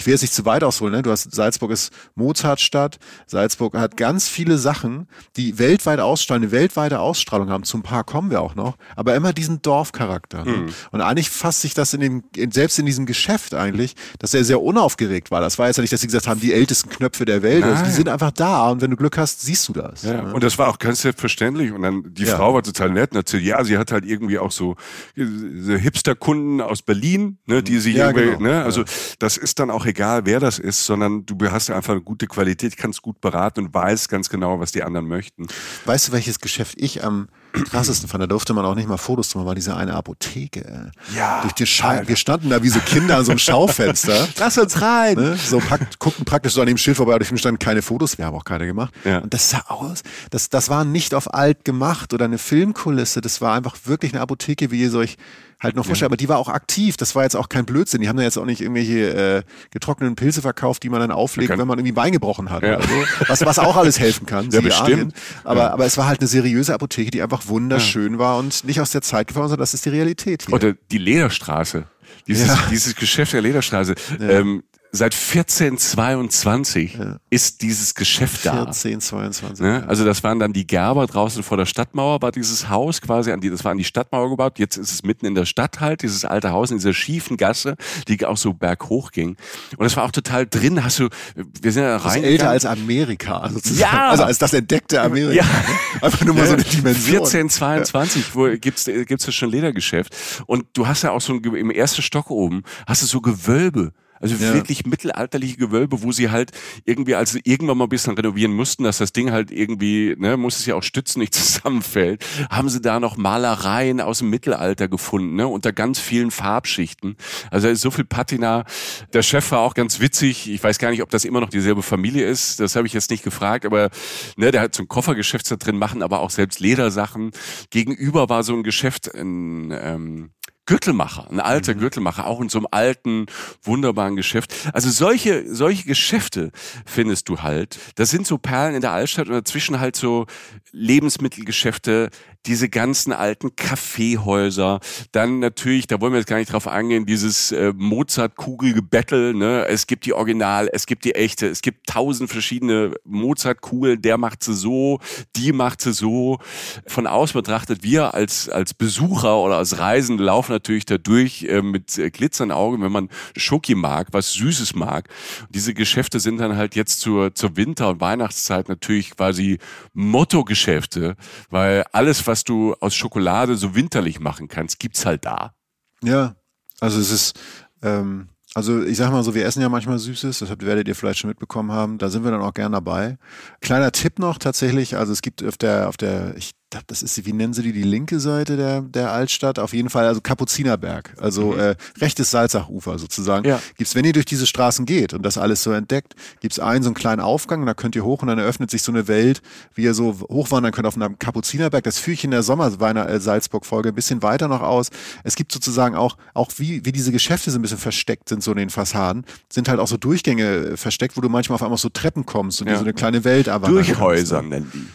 ich will jetzt nicht zu weit ausholen, ne? Du hast Salzburg ist Mozartstadt. Salzburg hat ganz viele Sachen, die weltweit ausstrahlen, eine weltweite Ausstrahlung haben. Zum Paar kommen wir auch noch, aber immer diesen Dorfcharakter. Ne? Und eigentlich fasst sich das in dem, in, selbst in diesem Geschäft eigentlich, dass er sehr unaufgeregt war. Das war jetzt ja nicht, dass sie gesagt haben, die ältesten Knöpfe der Welt. Also die sind einfach da und wenn du Glück hast, siehst du das. Ja, ne? und das war auch ganz selbstverständlich. Und dann die Ja. Frau war total nett und erzählt, ja, sie hat halt irgendwie auch so, äh, so Hipster-Kunden aus Berlin, ne, die sie Ja, irgendwie, genau. ne, also das ist dann auch egal, wer das ist, sondern du hast einfach eine gute Qualität, kannst gut beraten und weißt ganz genau, was die anderen möchten. Weißt du, welches Geschäft ich am krassesten fand? Da durfte man auch nicht mal Fotos machen, war diese eine Apotheke. ey. Ja, Durch die Scheiben. Wir standen da wie so Kinder an so einem Schaufenster. Lass uns rein! Ne? So prakt, guckten praktisch so an dem Schild vorbei, durch dem stand keine Fotos, wir haben auch keine gemacht. Ja. Und das sah aus, das, das war nicht auf alt gemacht oder eine Filmkulisse, das war einfach wirklich eine Apotheke, wie ihr euch halt noch vorstellt. Aber die war auch aktiv, das war jetzt auch kein Blödsinn. Die haben da jetzt auch nicht irgendwelche äh, getrockneten Pilze verkauft, die man dann auflegt, wenn man irgendwie ein Bein gebrochen hat. Ja. Oder so. was, was auch alles helfen kann. Ja, bestimmt. Aber, Ja. aber es war halt eine seriöse Apotheke, die einfach wunderschön war und nicht aus der Zeit gefallen, sondern das ist die Realität hier. Oder die Lederstraße. Dieses, Ja. dieses Geschäft der Lederstraße. Ähm, seit 1422 ist dieses Geschäft da. 14, 22. Ne? Also das waren dann die Gerber draußen vor der Stadtmauer, war dieses Haus quasi, an die, das war an die Stadtmauer gebaut. Jetzt ist es mitten in der Stadt halt, dieses alte Haus in dieser schiefen Gasse, die auch so berghoch ging. Und es war auch total drin, hast du, wir sind ja Das ist rein. älter als Amerika, sozusagen. Ja. Also als das entdeckte Amerika. Ja. ne? Einfach nur mal so eine Dimension. 1422, wo gibt's gibt's das schon Ledergeschäft und du hast ja auch so ein, im ersten Stock oben hast du so Gewölbe. Also Ja. wirklich mittelalterliche Gewölbe, wo sie halt irgendwie, als sie irgendwann mal ein bisschen renovieren mussten, dass das Ding halt irgendwie, ne, muss es ja auch stützen, nicht zusammenfällt, haben sie da noch Malereien aus dem Mittelalter gefunden, ne, unter ganz vielen Farbschichten. Also da ist so viel Patina. Der Chef war auch ganz witzig. Ich weiß gar nicht, ob das immer noch dieselbe Familie ist. Das habe ich jetzt nicht gefragt, aber ne, der hat so ein Koffergeschäft da drin, machen aber auch selbst Ledersachen. Gegenüber war so ein Geschäft, ein ähm, Gürtelmacher, ein alter Gürtelmacher, auch in so einem alten, wunderbaren Geschäft. Also solche, solche Geschäfte findest du halt. Das sind so Perlen in der Altstadt und dazwischen halt so Lebensmittelgeschäfte, diese ganzen alten Kaffeehäuser. Dann natürlich, da wollen wir jetzt gar nicht drauf eingehen, dieses äh, Mozart-Kugel-Gebettel. Ne? Es gibt die Original, es gibt die echte, es gibt tausend verschiedene Mozart-Kugeln. Der macht sie so, die macht sie so. Von außen betrachtet, wir als, als Besucher oder als Reisende laufen natürlich da durch äh, mit äh, glitzernden Augen, wenn man Schoki mag, was Süßes mag. Und diese Geschäfte sind dann halt jetzt zur, zur Winter- und Weihnachtszeit natürlich quasi Motto-Geschäfte, weil alles, was du aus Schokolade so winterlich machen kannst, gibt's halt da. Ja, also es ist, ähm, also ich sag mal so, wir essen ja manchmal Süßes, das habt- werdet ihr vielleicht schon mitbekommen haben, da sind wir dann auch gern dabei. Kleiner Tipp noch tatsächlich, also es gibt auf der, auf der, ich glaube, das ist, wie nennen sie die, die linke Seite der, der Altstadt, auf jeden Fall, also Kapuzinerberg, also äh, rechtes Salzachufer sozusagen. Ja. Gibt's, wenn ihr durch diese Straßen geht und das alles so entdeckt, gibt's einen so einen kleinen Aufgang und da könnt ihr hoch und dann eröffnet sich so eine Welt, wie ihr so hochwandern könnt auf einem Kapuzinerberg. Das führe ich in der Sommer-Salzburg-Folge ein bisschen weiter noch aus. Es gibt sozusagen auch, auch wie, wie diese Geschäfte so ein bisschen versteckt sind, so in den Fassaden, sind halt auch so Durchgänge äh, versteckt, wo du manchmal auf einmal so Treppen kommst und Ja. so eine kleine Welt erwandern Durchhäuser ne? nennen die.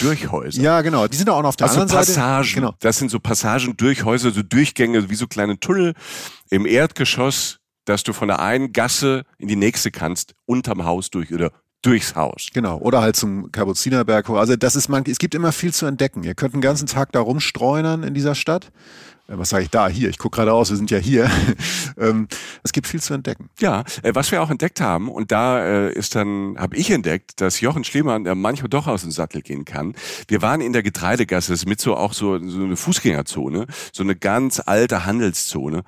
Durchhäuser. Ja, genau. Die sind auch noch auf der Also anderen Seite. Passagen. Genau. Das sind so Passagen, Durchhäuser, so Durchgänge, wie so kleine Tunnel im Erdgeschoss, dass du von der einen Gasse in die nächste kannst, unterm Haus durch oder durchs Haus. Genau, oder halt zum Kapuzinerberg hoch. Also das ist man, es gibt immer viel zu entdecken. Ihr könnt den ganzen Tag da rumstreunern in dieser Stadt was sage ich da? Hier, ich gucke gerade aus, wir sind ja hier. ähm, es gibt viel zu entdecken. Ja, äh, was wir auch entdeckt haben, und da äh, ist dann, habe ich entdeckt, dass Jochen Schliemann äh, manchmal doch aus dem Sattel gehen kann. Wir waren in der Getreidegasse, das ist mit so auch so, so eine Fußgängerzone, so eine ganz alte Handelszone.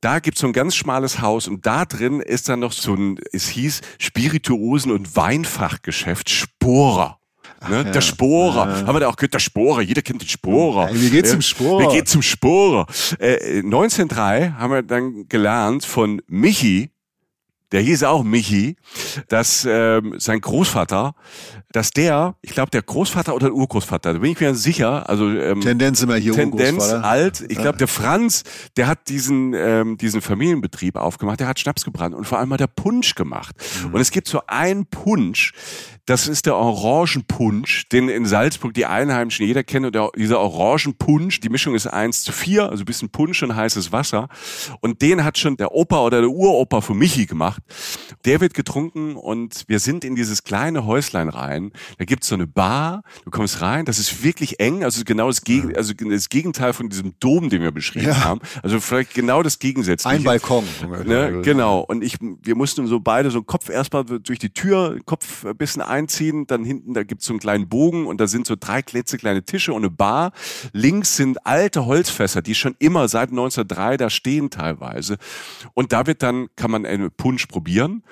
Da gibt's so ein ganz schmales Haus und da drin ist dann noch so ein, es hieß Spirituosen- und Weinfachgeschäft Sporer. Ne? ja. Der Sporer. Haben wir da auch gehört, der Sporer. Jeder kennt den Sporer. Ey, wie geht's zum Sporer? Wie geht's zum Sporer? Äh, 1903 haben wir dann gelernt von Michi, der hieß auch Michi, dass ähm, sein Großvater, dass der, ich glaube der Großvater oder der Urgroßvater, da bin ich mir sicher, also ähm, Tendenz immer hier Tendenz Urgroßvater. alt. Ich glaube, der Franz, der hat diesen, ähm, diesen Familienbetrieb aufgemacht, der hat Schnaps gebrannt und vor allem hat er Punsch gemacht. Mhm. Und es gibt so einen Punsch, das ist der Orangenpunsch, den in Salzburg die Einheimischen jeder kennt. Und der, dieser Orangenpunsch, die Mischung ist eins zu vier, also ein bisschen Punsch und heißes Wasser. Und den hat schon der Opa oder der Uropa von Michi gemacht. Der wird getrunken und wir sind in dieses kleine Häuslein rein. Da gibt's so eine Bar, du kommst rein, das ist wirklich eng, also genau das, Geg also das Gegenteil von diesem Dom, den wir beschrieben Ja. haben. Also vielleicht genau das Gegensätzliche. Ein Balkon. Ne, genau. Und ich, wir mussten so beide so Kopf erstmal durch die Tür, Kopf ein bisschen einziehen, dann hinten, da gibt's so einen kleinen Bogen und da sind so drei klitzekleine Tische und eine Bar. Links sind alte Holzfässer, die schon immer seit 1903 da stehen teilweise. Und da wird dann, kann man einen Punsch probieren.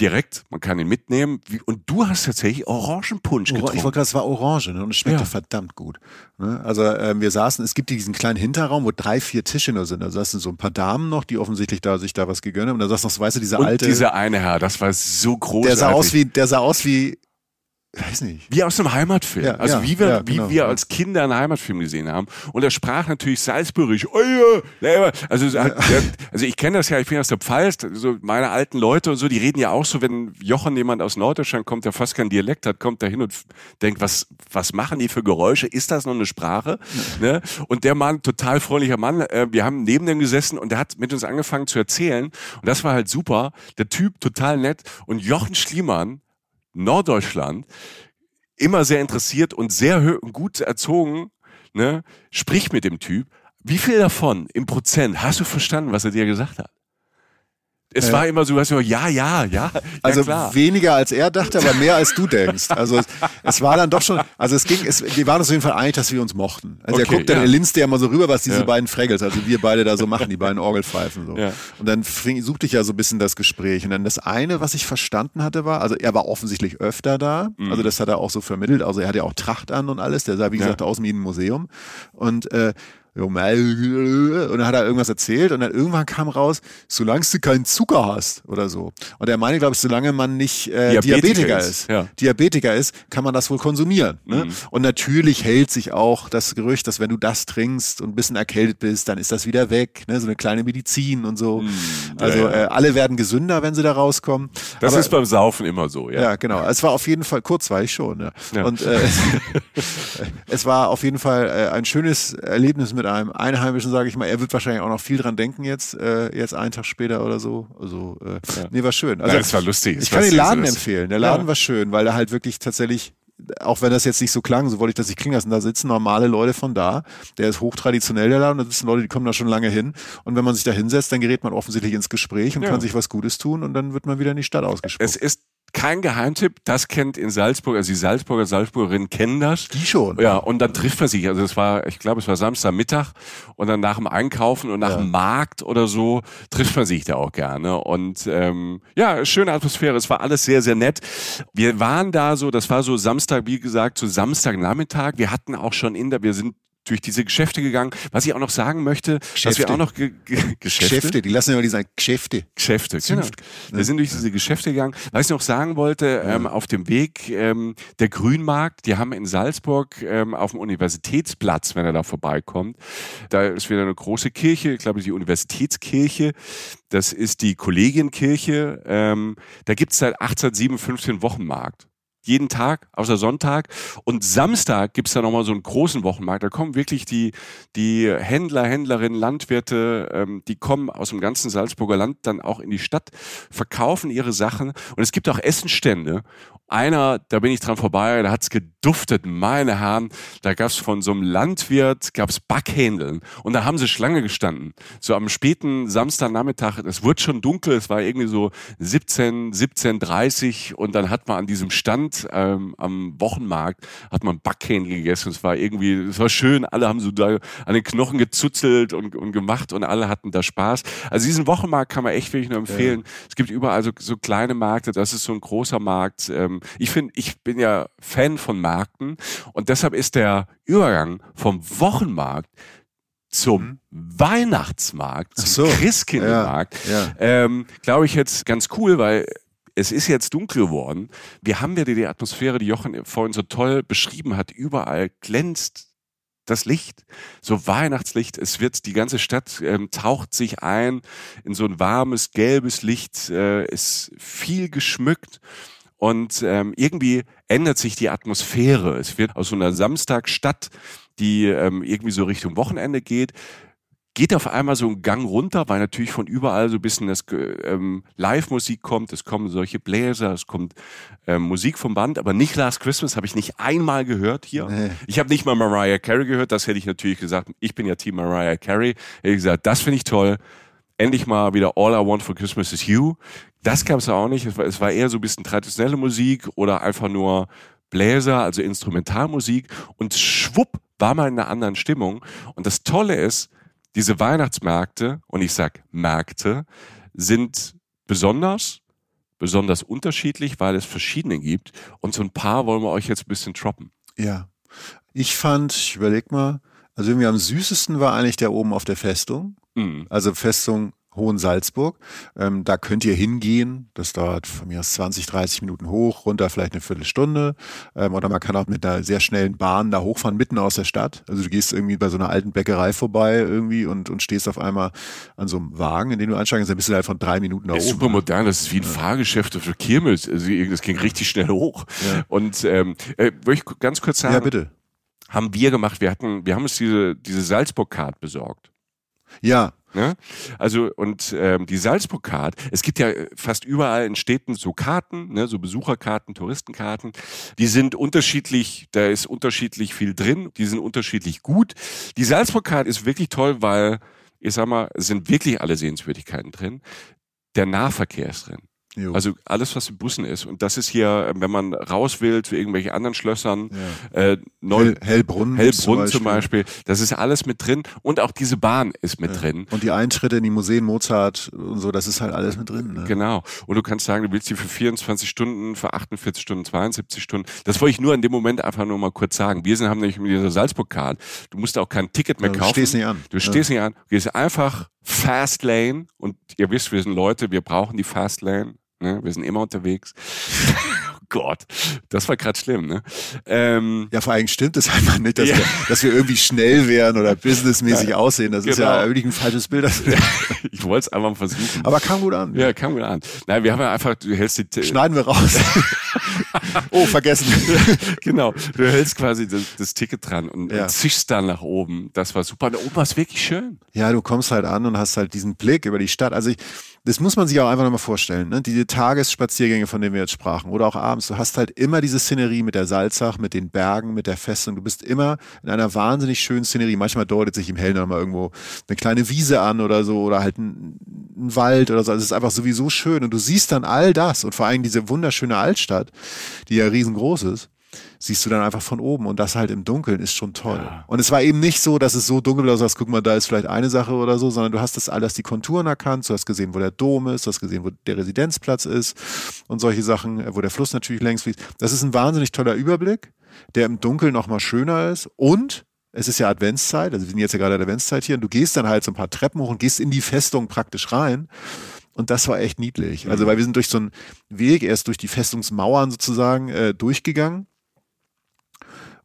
Direkt, man kann ihn mitnehmen. Und du hast tatsächlich Orangenpunsch Ora- getrunken. Ich wollte gerade, es war Orange ne? und es schmeckte Ja. verdammt gut. Ne? Also ähm, wir saßen, es gibt diesen kleinen Hinterraum, wo drei, vier Tische nur sind. Das sind so ein paar Damen noch, die offensichtlich da sich da was gegönnt haben. Und da saß noch, so, weißt du, dieser und alte, dieser eine Herr, das war so großartig. der sah aus wie, der sah aus wie, weiß nicht. Wie aus einem Heimatfilm. Ja, also ja, wie wir, ja, wie genau, wir ja. als Kinder einen Heimatfilm gesehen haben. Und er sprach natürlich Salzburgisch. Also, also ich kenne das ja, ich bin aus der Pfalz, so meine alten Leute und so, die reden ja auch so, wenn Jochen jemand aus Norddeutschland kommt, der fast keinen Dialekt hat, kommt da hin und denkt, was, was machen die für Geräusche? Ist das noch eine Sprache? Ne? Und der Mann, total freundlicher Mann, äh, wir haben neben dem gesessen und der hat mit uns angefangen zu erzählen. Und das war halt super. Der Typ total nett. Und Jochen Schliemann, Norddeutschland, immer sehr interessiert und sehr gut erzogen, ne, sprich mit dem Typ. Wie viel davon im Prozent hast du verstanden, was er dir gesagt hat? Es Äh. war immer so, du ja, ja, ja, Also ja klar. weniger als er dachte, aber mehr als du denkst. Also es, es war dann doch schon, also es ging, es, wir waren uns auf jeden Fall einig, dass wir uns mochten. Also er Okay, guckt dann, ja. er linste ja mal so rüber, was diese Ja. beiden Fraggles, also wir beide da so machen, die beiden Orgelpfeifen so. Ja. Und dann fing, suchte ich ja so ein bisschen das Gespräch. Und dann das eine, was ich verstanden hatte, war, also er war offensichtlich öfter da. Mhm. Also das hat er auch so vermittelt. Also er hatte ja auch Tracht an und alles. Der sah, wie Ja. gesagt, aus wie ein Museum. Und äh, und dann hat er irgendwas erzählt und dann irgendwann kam raus, solange du keinen Zucker hast oder so. Und er meine, glaube ich, solange man nicht äh, Diabetiker Diabetiker, ist, ist, ja. Mhm. Diabetiker ist, kann man das wohl konsumieren. Ne? Und natürlich hält sich auch das Gerücht, dass wenn du das trinkst und ein bisschen erkältet bist, dann ist das wieder weg. Ne? So eine kleine Medizin und so. Also Mhm. ja. Äh, alle werden gesünder, wenn sie da rauskommen. das Aber- ist beim Saufen immer so, ja. ja, genau. Es war auf jeden Fall, kurz war ich schon. Ja. Ja. Und äh, es war auf jeden Fall äh, ein schönes Erlebnis mit einem Einheimischen, sage ich mal. Er wird wahrscheinlich auch noch viel dran denken jetzt, äh, jetzt einen Tag später oder so. Also, äh, nee, war schön. Also, Ja, es war lustig. Ich war kann den Laden das- empfehlen. Der Laden Ja. war schön, weil er halt wirklich tatsächlich auch wenn das jetzt nicht so klang, so wollte ich das nicht klingen lassen, da sitzen normale Leute von da. Der ist hochtraditionell, der Laden, da sitzen Leute, die kommen da schon lange hin. Und wenn man sich da hinsetzt, dann gerät man offensichtlich ins Gespräch und Ja. kann sich was Gutes tun und dann wird man wieder in die Stadt ausgesprochen. Es ist kein Geheimtipp, das kennt in Salzburg, also die Salzburger, Salzburgerinnen kennen das. Die schon. Ja, und dann trifft man sich. Also es war, ich glaube, es war Samstagmittag und dann nach dem Einkaufen und nach Ja. dem Markt oder so trifft man sich da auch gerne. Und ähm, ja, schöne Atmosphäre. Es war alles sehr, sehr nett. Wir waren da so, das war so Samstag, wie gesagt, so Samstagnachmittag. Wir hatten auch schon in der, wir sind durch diese Geschäfte gegangen. Was ich auch noch sagen möchte, dass Geschäfte. wir auch noch ge ge Geschäfte, Geschäfte, die lassen ja immer die sagen, Geschäfte. Geschäfte, genau. Zunft. Wir sind durch diese Geschäfte gegangen. Was ich noch sagen wollte, ähm, auf dem Weg, ähm, der Grünmarkt, die haben in Salzburg ähm, auf dem Universitätsplatz, wenn er da vorbeikommt, da ist wieder eine große Kirche, ich glaube die Universitätskirche, das ist die Kollegienkirche, ähm, da gibt es seit 1857 den Wochenmarkt. Jeden Tag, außer Sonntag. Und Samstag gibt's da nochmal so einen großen Wochenmarkt. Da kommen wirklich die, die Händler, Händlerinnen, Landwirte, ähm, die kommen aus dem ganzen Salzburger Land dann auch in die Stadt, verkaufen ihre Sachen. Und es gibt auch Essenstände. Einer, da bin ich dran vorbei, da hat's geduftet, meine Herren. Da gab's von so einem Landwirt, gab's Backhändeln. Und da haben sie Schlange gestanden. So am späten Samstagnachmittag, es wurde schon dunkel, es war irgendwie so 17, 17.30 und dann hat man an diesem Stand ähm, am Wochenmarkt, hat man Backhähn gegessen. Es war irgendwie, es war schön, alle haben so da an den Knochen gezuzelt und, und gemacht und alle hatten da Spaß. Also diesen Wochenmarkt kann man echt wirklich nur empfehlen. Ja. Es gibt überall so, so kleine Märkte, das ist so ein großer Markt. Ähm, ich finde, ich bin ja Fan von Märkten und deshalb ist der Übergang vom Wochenmarkt zum mhm. Weihnachtsmarkt, zum so. Christkindlmarkt, ja, ja. ähm, glaube ich jetzt ganz cool, weil es ist jetzt dunkel geworden. Wir haben ja die, Atmosphäre, die Jochen vorhin so toll beschrieben hat. Überall glänzt das Licht, so Weihnachtslicht. Es wird, die ganze Stadt ähm, taucht sich ein in so ein warmes, gelbes Licht, äh, ist viel geschmückt. Und ähm, irgendwie ändert sich die Atmosphäre. Es wird aus so einer Samstagstadt, die ähm, irgendwie so Richtung Wochenende geht, geht auf einmal so einen Gang runter, weil natürlich von überall so ein bisschen das ähm, Live-Musik kommt. Es kommen solche Bläser, es kommt ähm, Musik vom Band, aber nicht Last Christmas habe ich nicht einmal gehört hier. Nee. Ich habe nicht mal Mariah Carey gehört. Das hätte ich natürlich gesagt. Ich bin ja Team Mariah Carey. Hätte ich gesagt, das finde ich toll endlich mal wieder All I Want for Christmas is You. Das gab es auch nicht. Es war, es war eher so ein bisschen traditionelle Musik oder einfach nur Bläser, also Instrumentalmusik. Und schwupp war man in einer anderen Stimmung. Und das Tolle ist, diese Weihnachtsmärkte, und ich sag Märkte, sind besonders, besonders unterschiedlich, weil es verschiedene gibt. Und so ein paar wollen wir euch jetzt ein bisschen troppen. Ja. Ich fand, ich überleg mal, also irgendwie am süßesten war eigentlich der oben auf der Festung. Mhm. Also Festung Hohensalzburg. Ähm, da könnt ihr hingehen. Das dauert von mir aus 20, 30 Minuten hoch, runter vielleicht eine Viertelstunde. Ähm, oder man kann auch mit einer sehr schnellen Bahn da hochfahren, mitten aus der Stadt. Also du gehst irgendwie bei so einer alten Bäckerei vorbei irgendwie und, und stehst auf einmal an so einem Wagen, in den du einsteigst, dann bist du halt von drei Minuten da oben. Super modern, das ist wie ein ja. Fahrgeschäft für Kirmes. Also das ging richtig schnell hoch. Ja. Und ähm, äh, würde ich ganz kurz sagen. Ja, bitte. Haben wir gemacht. Wir hatten, wir haben uns diese, diese Salzburg-Card besorgt. Ja. Ne? Also und ähm, die Salzburg-Card, es gibt ja fast überall in Städten so Karten, ne, so Besucherkarten, Touristenkarten, die sind unterschiedlich, da ist unterschiedlich viel drin, die sind unterschiedlich gut. Die Salzburg-Card ist wirklich toll, weil, ich sag mal, sind wirklich alle Sehenswürdigkeiten drin. Der Nahverkehr ist drin. Jo. Also alles, was in Bussen ist. Und das ist hier, wenn man raus will zu irgendwelchen anderen Schlössern, ja. äh, Neu Hell, Hellbrunn, Hellbrunn zum Beispiel. zum Beispiel. das ist alles mit drin. Und auch diese Bahn ist mit ja. drin. Und die Eintritte in die Museen Mozart und so, das ist halt alles mit drin. Ne? Genau. Und du kannst sagen, du willst die für 24 Stunden, für 48 Stunden, 72 Stunden. Das wollte ich nur in dem Moment einfach nur mal kurz sagen. Wir sind, haben nämlich mit dieser Salzburg-Card, du musst auch kein Ticket mehr ja, kaufen. Du stehst nicht an. Du stehst nicht an. Du gehst einfach Fast Lane und ihr wisst, wir sind Leute, wir brauchen die Fast Lane Ne? Wir sind immer unterwegs. oh Gott, das war gerade schlimm. Ne? Ähm, ja, vor allem stimmt es einfach nicht, dass, ja. wir, dass wir irgendwie schnell wären oder businessmäßig ja, aussehen. Das genau. ist ja wirklich ein falsches Bild. ich wollte es einfach mal versuchen. Aber kam gut an. Ja, kam gut an. Nein, wir haben ja einfach, du hältst die... Schneiden wir raus. oh, vergessen. genau, du hältst quasi das, das Ticket dran und, ja. und zischst dann nach oben. Das war super. Da oben war es wirklich schön. Ja, du kommst halt an und hast halt diesen Blick über die Stadt. Also ich das muss man sich auch einfach nochmal vorstellen. Ne? Diese Tagesspaziergänge, von denen wir jetzt sprachen, oder auch abends, du hast halt immer diese Szenerie mit der Salzach, mit den Bergen, mit der Festung. Du bist immer in einer wahnsinnig schönen Szenerie. Manchmal deutet sich im Hellen nochmal irgendwo eine kleine Wiese an oder so, oder halt ein, ein Wald oder so. Also es ist einfach sowieso schön. Und du siehst dann all das und vor allem diese wunderschöne Altstadt, die ja riesengroß ist siehst du dann einfach von oben und das halt im Dunkeln ist schon toll. Ja. Und es war eben nicht so, dass es so dunkel war, dass du sagst, guck mal, da ist vielleicht eine Sache oder so, sondern du hast das alles die Konturen erkannt, du hast gesehen, wo der Dom ist, du hast gesehen, wo der Residenzplatz ist und solche Sachen, wo der Fluss natürlich längs fließt. Das ist ein wahnsinnig toller Überblick, der im Dunkeln noch mal schöner ist und es ist ja Adventszeit, also wir sind jetzt ja gerade Adventszeit hier und du gehst dann halt so ein paar Treppen hoch und gehst in die Festung praktisch rein. Und das war echt niedlich. Also, mhm. weil wir sind durch so einen Weg erst durch die Festungsmauern sozusagen äh, durchgegangen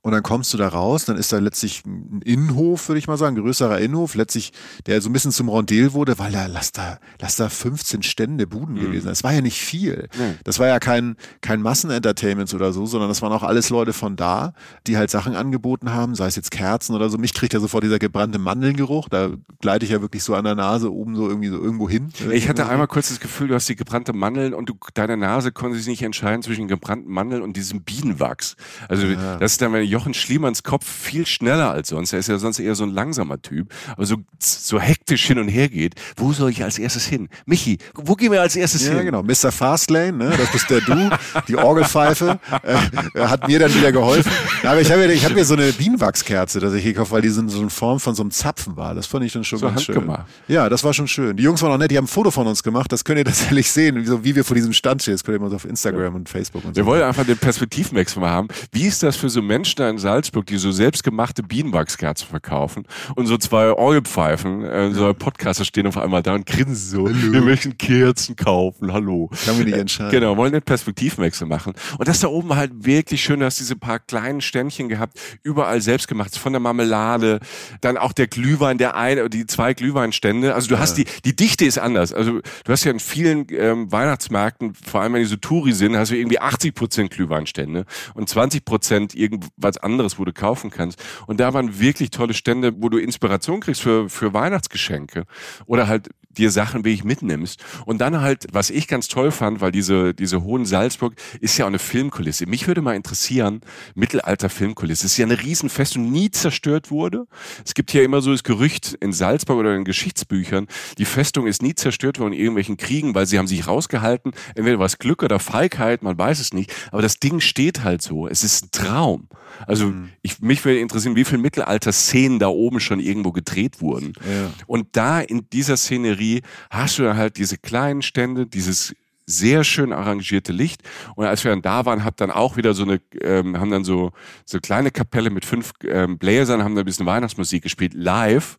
Und dann kommst du da raus, dann ist da letztlich ein Innenhof, würde ich mal sagen, ein größerer Innenhof, letztlich, der so ein bisschen zum Rondel wurde, weil da, lass da, lass da 15 Stände Buden mhm. gewesen. Das war ja nicht viel. Mhm. Das war ja kein, kein Massenentertainment oder so, sondern das waren auch alles Leute von da, die halt Sachen angeboten haben, sei es jetzt Kerzen oder so. Mich kriegt ja sofort dieser gebrannte Mandelgeruch. Da gleite ich ja wirklich so an der Nase oben so irgendwie so irgendwo hin. Ich hatte einmal kurz das Gefühl, du hast die gebrannte Mandeln und du, deine Nase konnte sich nicht entscheiden zwischen gebrannten Mandeln und diesem Bienenwachs. Also ja. das ist dann, wenn Jochen Schliemanns Kopf viel schneller als sonst. Er ist ja sonst eher so ein langsamer Typ, aber so, so hektisch hin und her geht. Wo soll ich als erstes hin? Michi, wo gehen wir als erstes ja, hin? Ja, genau. Mr. Fastlane, ne? das bist der du. Die Orgelpfeife äh, hat mir dann wieder geholfen. Aber ich habe mir, ich hab mir so eine Bienenwachskerze, dass ich gekauft, weil die so in Form von so einem Zapfen war. Das fand ich dann schon so ganz schön. Ja, das war schon schön. Die Jungs waren auch nett, die haben ein Foto von uns gemacht. Das könnt ihr tatsächlich sehen, wie, wie wir vor diesem Stand stehen. Das könnt ihr mal auf Instagram und Facebook und so. Wir wollen einfach den Perspektivwechsel mal haben. Wie ist das für so Menschen da in Salzburg, die so selbstgemachte Bienenwachskerzen verkaufen und so zwei Orgelpfeifen, äh, so Podcaster stehen auf einmal da und grinsen so, hallo. wir möchten Kerzen kaufen, hallo. Kann wir nicht äh, entscheiden. Genau, wollen den Perspektivwechsel machen. Und das da oben halt wirklich schön, du hast diese paar kleinen Ständchen gehabt, überall selbstgemacht, von der Marmelade, dann auch der Glühwein, der eine, die zwei Glühweinstände. Also du ja. hast die, die Dichte ist anders. Also du hast ja in vielen ähm, Weihnachtsmärkten, vor allem wenn die so Touri sind, hast du irgendwie 80 Prozent Glühweinstände und 20 Prozent irgendwas anderes, wo du kaufen kannst. Und da waren wirklich tolle Stände, wo du Inspiration kriegst für, für Weihnachtsgeschenke oder halt dir Sachen wie ich mitnimmst. Und dann halt, was ich ganz toll fand, weil diese, diese Hohen Salzburg ist ja auch eine Filmkulisse. Mich würde mal interessieren, Mittelalter Filmkulisse. Es ist ja eine Riesenfestung, nie zerstört wurde. Es gibt ja immer so das Gerücht in Salzburg oder in Geschichtsbüchern, die Festung ist nie zerstört worden in irgendwelchen Kriegen, weil sie haben sich rausgehalten. Entweder war es Glück oder Feigheit, man weiß es nicht. Aber das Ding steht halt so. Es ist ein Traum. Also mhm. ich, mich würde interessieren, wie viele Mittelalter-Szenen da oben schon irgendwo gedreht wurden. Ja. Und da in dieser Szenerie hast du dann halt diese kleinen Stände, dieses sehr schön arrangierte Licht. Und als wir dann da waren, hat dann auch wieder so eine, ähm, haben dann so so kleine Kapelle mit fünf ähm, Bläsern, haben da ein bisschen Weihnachtsmusik gespielt, live.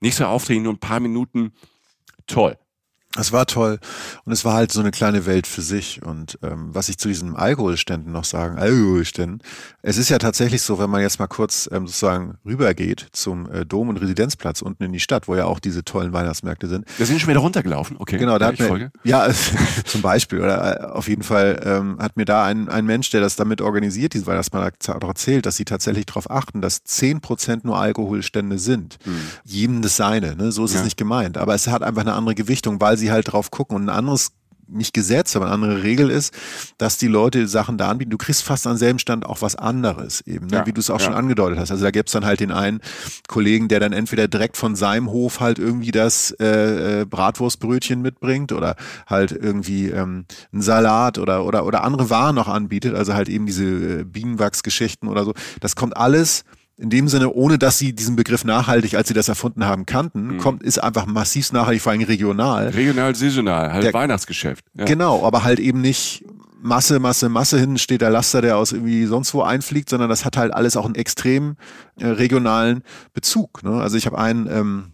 Nicht so aufdringlich, nur ein paar Minuten. Toll. Es war toll und es war halt so eine kleine Welt für sich. Und ähm, was ich zu diesen Alkoholständen noch sagen, Alkoholständen, es ist ja tatsächlich so, wenn man jetzt mal kurz ähm, sozusagen rübergeht zum äh, Dom- und Residenzplatz unten in die Stadt, wo ja auch diese tollen Weihnachtsmärkte sind. Da sind schon wieder runtergelaufen, okay. Genau, da hat mir, ja, zum Beispiel, oder äh, auf jeden Fall ähm, hat mir da ein, ein Mensch, der das damit organisiert, diesen Weihnachtsmarkt, auch erzählt, dass sie tatsächlich darauf achten, dass zehn Prozent nur Alkoholstände sind. Mhm. Jedem das seine, ne? so ist ja. es nicht gemeint. Aber es hat einfach eine andere Gewichtung, weil sie halt drauf gucken. Und ein anderes nicht Gesetz, aber eine andere Regel ist, dass die Leute Sachen da anbieten. Du kriegst fast an selben Stand auch was anderes eben, ne? ja, wie du es auch ja. schon angedeutet hast. Also da gibt's dann halt den einen Kollegen, der dann entweder direkt von seinem Hof halt irgendwie das äh, äh, Bratwurstbrötchen mitbringt oder halt irgendwie ähm, einen Salat oder, oder, oder andere Waren noch anbietet, also halt eben diese äh, Bienenwachsgeschichten oder so. Das kommt alles in dem Sinne, ohne dass sie diesen Begriff nachhaltig, als sie das erfunden haben, kannten, mhm. kommt, ist einfach massiv nachhaltig, vor allem regional. Regional, saisonal, halt der, Weihnachtsgeschäft. Ja. Genau, aber halt eben nicht Masse, Masse, Masse, hinten steht der Laster, der aus irgendwie sonst wo einfliegt, sondern das hat halt alles auch einen extrem äh, regionalen Bezug. Ne? Also ich habe einen, ähm,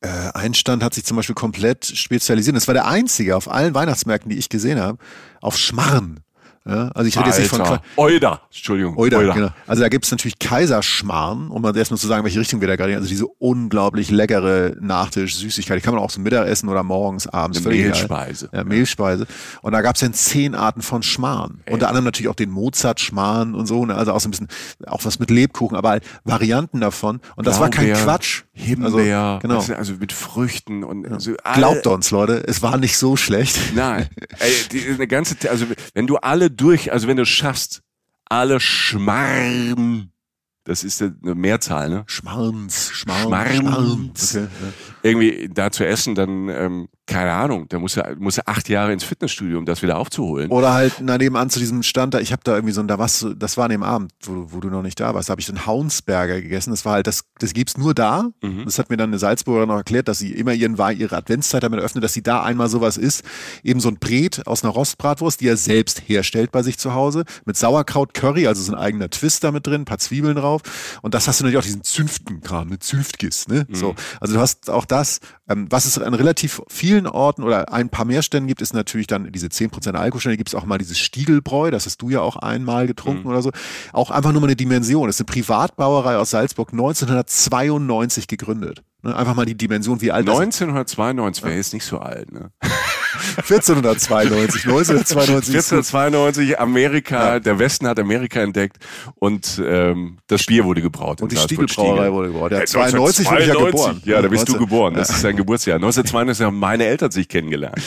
äh, ein Stand hat sich zum Beispiel komplett spezialisiert. Das war der einzige auf allen Weihnachtsmärkten, die ich gesehen habe, auf Schmarren. Ja, also ich rede jetzt nicht von Euda, Entschuldigung. Euda, Euda. Genau. Also da gibt es natürlich Kaiserschmarrn, um mal erstmal zu sagen, welche Richtung wir da gerade gehen. Also diese unglaublich leckere Nachtisch, Süßigkeit. Die kann man auch zum Mittagessen oder morgens, abends. Eine Mehlspeise. Ja, Mehlspeise. Und da gab es dann zehn Arten von Schmarrn. Ey. Unter anderem natürlich auch den Mozart-Schmarrn und so. Ne? Also auch so ein bisschen, auch was mit Lebkuchen, aber halt Varianten davon. Und das Blaubeer, war kein Quatsch. Himbeer, also, genau. also mit Früchten und ja. so Glaubt uns, Leute, es war nicht so schlecht. Nein. Ey, die, eine ganze, also wenn du alle durch, also wenn du schaffst, alle Schmarrn, das ist eine Mehrzahl, ne? Schmarns, Schmarns, Schmarns. Schmarns. Okay, ja. Irgendwie da zu essen, dann ähm, keine Ahnung, da muss er, muss er acht Jahre ins Fitnessstudio, um das wieder aufzuholen. Oder halt na, nebenan zu diesem Stand da, ich habe da irgendwie so ein, da was, das war an dem Abend, wo, wo du noch nicht da warst, da habe ich so einen Haunsberger gegessen. Das war halt, das, das gibt's nur da. Mhm. Das hat mir dann eine Salzburger noch erklärt, dass sie immer ihren ihre Adventszeit damit öffnet, dass sie da einmal sowas isst. Eben so ein Bret aus einer Rostbratwurst, die er selbst herstellt bei sich zu Hause, mit Sauerkraut, Curry, also so ein eigener Twist da mit drin, ein paar Zwiebeln drauf. Und das hast du natürlich auch diesen Zünftenkram, eine Zünftgis, ne? Mhm. So. Also du hast auch das, ähm, was es an relativ vielen vielen Orten oder ein paar mehr Ständen gibt es natürlich dann diese 10% Alkoholstände, gibt es auch mal dieses Stiegelbräu, das hast du ja auch einmal getrunken mhm. oder so. Auch einfach nur mal eine Dimension. Das ist eine Privatbrauerei aus Salzburg, 1992 gegründet. Ne, einfach mal die Dimension, wie alt 1992 wäre jetzt nicht so alt, ne? 1492, 1992. 1492, Amerika, ja. der Westen hat Amerika entdeckt und ähm, das Bier wurde gebraut. Und die Stiegelbrauerei wurde gebaut. Ja, 92 bin ich ja geboren. Ja, da bist 19, du geboren. Das ist dein Geburtsjahr. 1992 haben meine Eltern sich kennengelernt.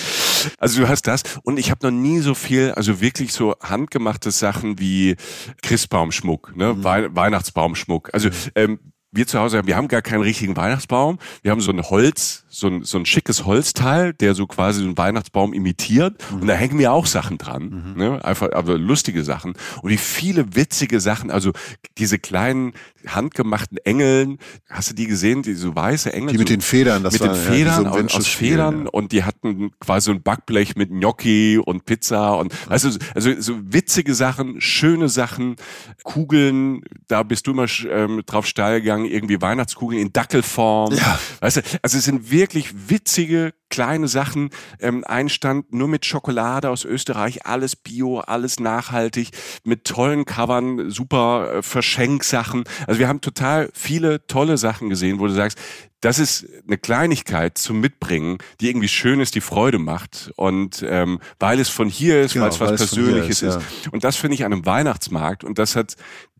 Also du hast das und ich habe noch nie so viel, also wirklich so handgemachte Sachen wie Christbaumschmuck, ne? Mhm. Weihnachtsbaumschmuck. Also ähm, wir zu Hause, wir haben gar keinen richtigen Weihnachtsbaum. Wir haben so ein Holz, so ein, so ein schickes Holzteil, der so quasi so einen Weihnachtsbaum imitiert. Mhm. Und da hängen mir auch Sachen dran. Mhm. Ne? Einfach, aber lustige Sachen. Und wie viele witzige Sachen, also diese kleinen handgemachten Engeln, hast du die gesehen, diese weiße Engel? Die mit so, den Federn, das Mit war, den Federn, ja, aus, aus Federn. Ja. Und die hatten quasi so ein Backblech mit Gnocchi und Pizza und, also, also so witzige Sachen, schöne Sachen, Kugeln, da bist du immer ähm, drauf steil gegangen irgendwie Weihnachtskugeln in Dackelform. Ja. Weißt du, also es sind wirklich witzige kleine Sachen. Ähm, ein Stand nur mit Schokolade aus Österreich, alles Bio, alles nachhaltig, mit tollen Covern, super äh, Verschenksachen. Also wir haben total viele tolle Sachen gesehen, wo du sagst, das ist eine Kleinigkeit zum Mitbringen, die irgendwie schön ist, die Freude macht. Und ähm, weil es von hier ist, genau, weil es was Persönliches ist, ist. Ja. Und das finde ich an einem Weihnachtsmarkt. Und das hat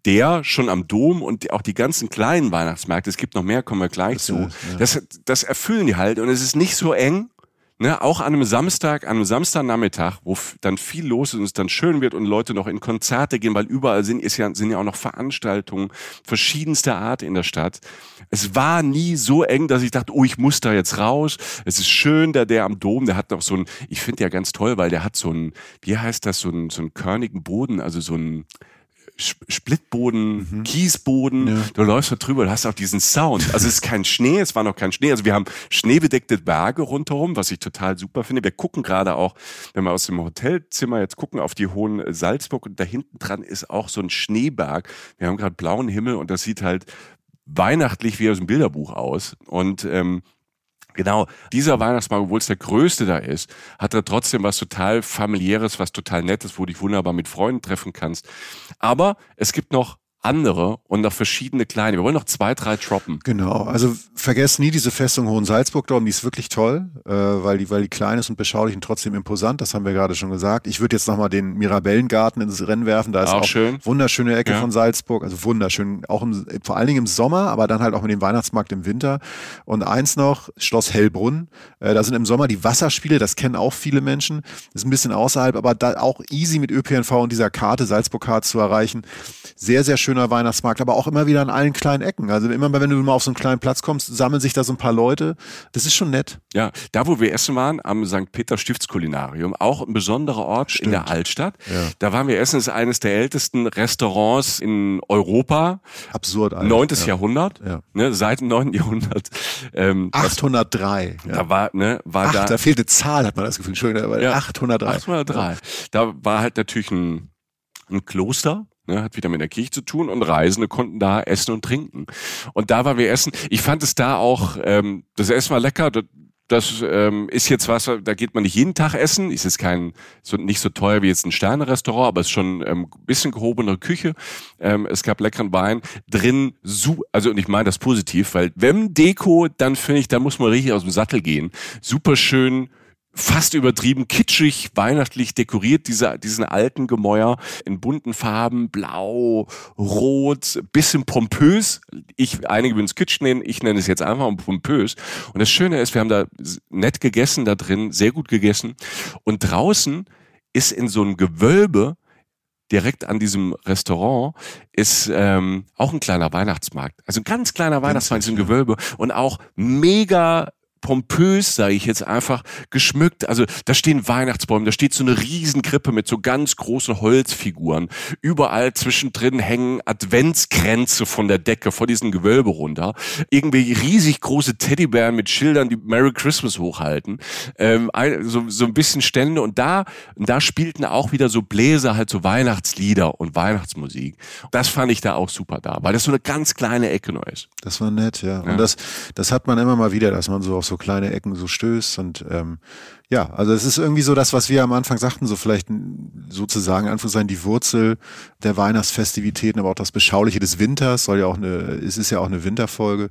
der schon am Dom und auch die ganzen kleinen Weihnachtsmärkte, es gibt noch mehr, kommen wir gleich das zu, ist, ja. das, das erfüllen die halt und es ist nicht so eng, Ne, auch an einem Samstag, an einem Samstagnachmittag, wo dann viel los ist und es dann schön wird und Leute noch in Konzerte gehen, weil überall sind, ist ja, sind ja auch noch Veranstaltungen verschiedenster Art in der Stadt. Es war nie so eng, dass ich dachte, oh, ich muss da jetzt raus. Es ist schön, der, der am Dom, der hat noch so ein, ich finde ja ganz toll, weil der hat so ein, wie heißt das, so ein, so einen körnigen Boden, also so ein, Splitboden, mhm. Kiesboden. Ja. Du läufst da drüber, du hast auch diesen Sound. Also es ist kein Schnee, es war noch kein Schnee. Also wir haben schneebedeckte Berge rundherum, was ich total super finde. Wir gucken gerade auch, wenn wir aus dem Hotelzimmer jetzt gucken auf die hohen Salzburg und da hinten dran ist auch so ein Schneeberg. Wir haben gerade blauen Himmel und das sieht halt weihnachtlich wie aus dem Bilderbuch aus. Und ähm, Genau, dieser Weihnachtsmarkt, obwohl es der größte da ist, hat er trotzdem was total familiäres, was total nettes, wo du dich wunderbar mit Freunden treffen kannst. Aber es gibt noch andere und noch verschiedene kleine. Wir wollen noch zwei, drei droppen. Genau, also vergesst nie diese Festung Hohen Salzburg dort, die ist wirklich toll, äh, weil, die, weil die klein ist und beschaulich und trotzdem imposant, das haben wir gerade schon gesagt. Ich würde jetzt nochmal den Mirabellengarten ins Rennen werfen, da ist auch, auch schön. wunderschöne Ecke ja. von Salzburg, also wunderschön, auch im, vor allen Dingen im Sommer, aber dann halt auch mit dem Weihnachtsmarkt im Winter. Und eins noch, Schloss Hellbrunn, äh, da sind im Sommer die Wasserspiele, das kennen auch viele Menschen, das ist ein bisschen außerhalb, aber da auch easy mit ÖPNV und dieser Karte, Salzburg-Karte zu erreichen. Sehr, sehr schön schöner Weihnachtsmarkt, aber auch immer wieder an allen kleinen Ecken. Also immer, wenn du mal auf so einen kleinen Platz kommst, sammeln sich da so ein paar Leute. Das ist schon nett. Ja, da wo wir essen waren, am St. Peter Stiftskulinarium, auch ein besonderer Ort Stimmt. in der Altstadt. Ja. Da waren wir essen, das ist eines der ältesten Restaurants in Europa. Absurd. Alt. 9. Ja. Jahrhundert, ja. Ne, seit dem 9. Jahrhundert. Ähm, 803. Das, da war, ne, war Ach, da. Da fehlt eine Zahl, hat man das Gefühl. Entschuldigung, ja. 803. 803. Da war halt natürlich ein, ein Kloster Ne, hat wieder mit der Kirche zu tun und Reisende konnten da essen und trinken. Und da war wir essen. Ich fand es da auch, ähm, das Essen war lecker. Das, das ähm, ist jetzt was, da geht man nicht jeden Tag essen. Ist jetzt kein, so, nicht so teuer wie jetzt ein Sterne-Restaurant, aber es ist schon ähm, bisschen gehobenere Küche. Ähm, es gab leckeren Wein drin. Su also, und ich meine das positiv, weil wenn Deko, dann finde ich, da muss man richtig aus dem Sattel gehen. Super schön fast übertrieben kitschig, weihnachtlich dekoriert, diese, diesen alten Gemäuer in bunten Farben, blau, rot, bisschen pompös. Ich, einige würden es kitsch nennen, ich nenne es jetzt einfach pompös. Und das Schöne ist, wir haben da nett gegessen da drin, sehr gut gegessen. Und draußen ist in so einem Gewölbe direkt an diesem Restaurant ist ähm, auch ein kleiner Weihnachtsmarkt. Also ein ganz kleiner Weihnachtsmarkt, so ein Gewölbe und auch mega pompös, sage ich jetzt einfach, geschmückt. Also da stehen Weihnachtsbäume, da steht so eine Riesenkrippe mit so ganz großen Holzfiguren. Überall zwischendrin hängen Adventskränze von der Decke, vor diesem Gewölbe runter. Irgendwie riesig große Teddybären mit Schildern, die Merry Christmas hochhalten. Ähm, so, so ein bisschen Stände und da, da spielten auch wieder so Bläser halt so Weihnachtslieder und Weihnachtsmusik. Das fand ich da auch super da, weil das so eine ganz kleine Ecke nur ist. Das war nett, ja. ja. Und das, das hat man immer mal wieder, dass man so auf so kleine Ecken so stößt und ähm, ja, also es ist irgendwie so das, was wir am Anfang sagten, so vielleicht sozusagen Anführungszeichen die Wurzel der Weihnachtsfestivitäten, aber auch das Beschauliche des Winters soll ja auch eine, es ist ja auch eine Winterfolge.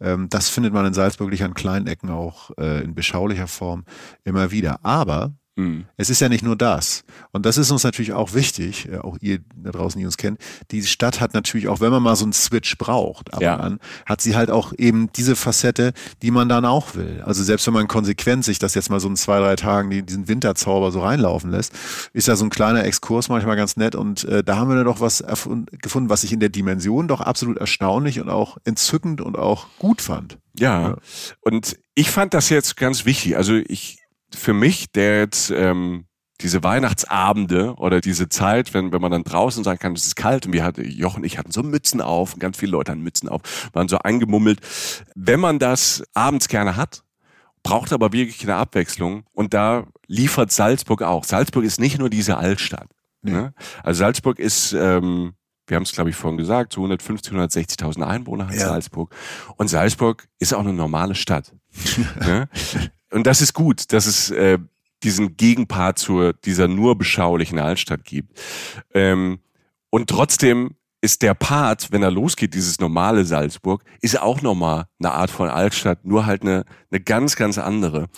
Ähm, das findet man in Salzburg an kleinen Ecken auch äh, in beschaulicher Form immer wieder. Aber Mhm. Es ist ja nicht nur das. Und das ist uns natürlich auch wichtig, äh, auch ihr da draußen, die uns kennt. Die Stadt hat natürlich auch, wenn man mal so einen Switch braucht, ab ja. und an, hat sie halt auch eben diese Facette, die man dann auch will. Also selbst wenn man konsequent sich das jetzt mal so in zwei, drei Tagen diesen Winterzauber so reinlaufen lässt, ist ja so ein kleiner Exkurs manchmal ganz nett. Und äh, da haben wir dann doch was gefunden, was ich in der Dimension doch absolut erstaunlich und auch entzückend und auch gut fand. Ja. ja. Und ich fand das jetzt ganz wichtig. Also ich, für mich, der jetzt ähm, diese Weihnachtsabende oder diese Zeit, wenn, wenn man dann draußen sein kann, es ist kalt und wir hatten, Jochen und ich hatten so Mützen auf und ganz viele Leute hatten Mützen auf, waren so eingemummelt. Wenn man das abends gerne hat, braucht aber wirklich eine Abwechslung und da liefert Salzburg auch. Salzburg ist nicht nur diese Altstadt. Nee. Ne? Also Salzburg ist, ähm, wir haben es glaube ich vorhin gesagt, so 150, 160.000 Einwohner hat ja. Salzburg. Und Salzburg ist auch eine normale Stadt. ne? Und das ist gut, dass es äh, diesen Gegenpart zu dieser nur beschaulichen Altstadt gibt. Ähm, und trotzdem ist der Part, wenn er losgeht, dieses normale Salzburg, ist auch nochmal eine Art von Altstadt, nur halt eine, eine ganz, ganz andere.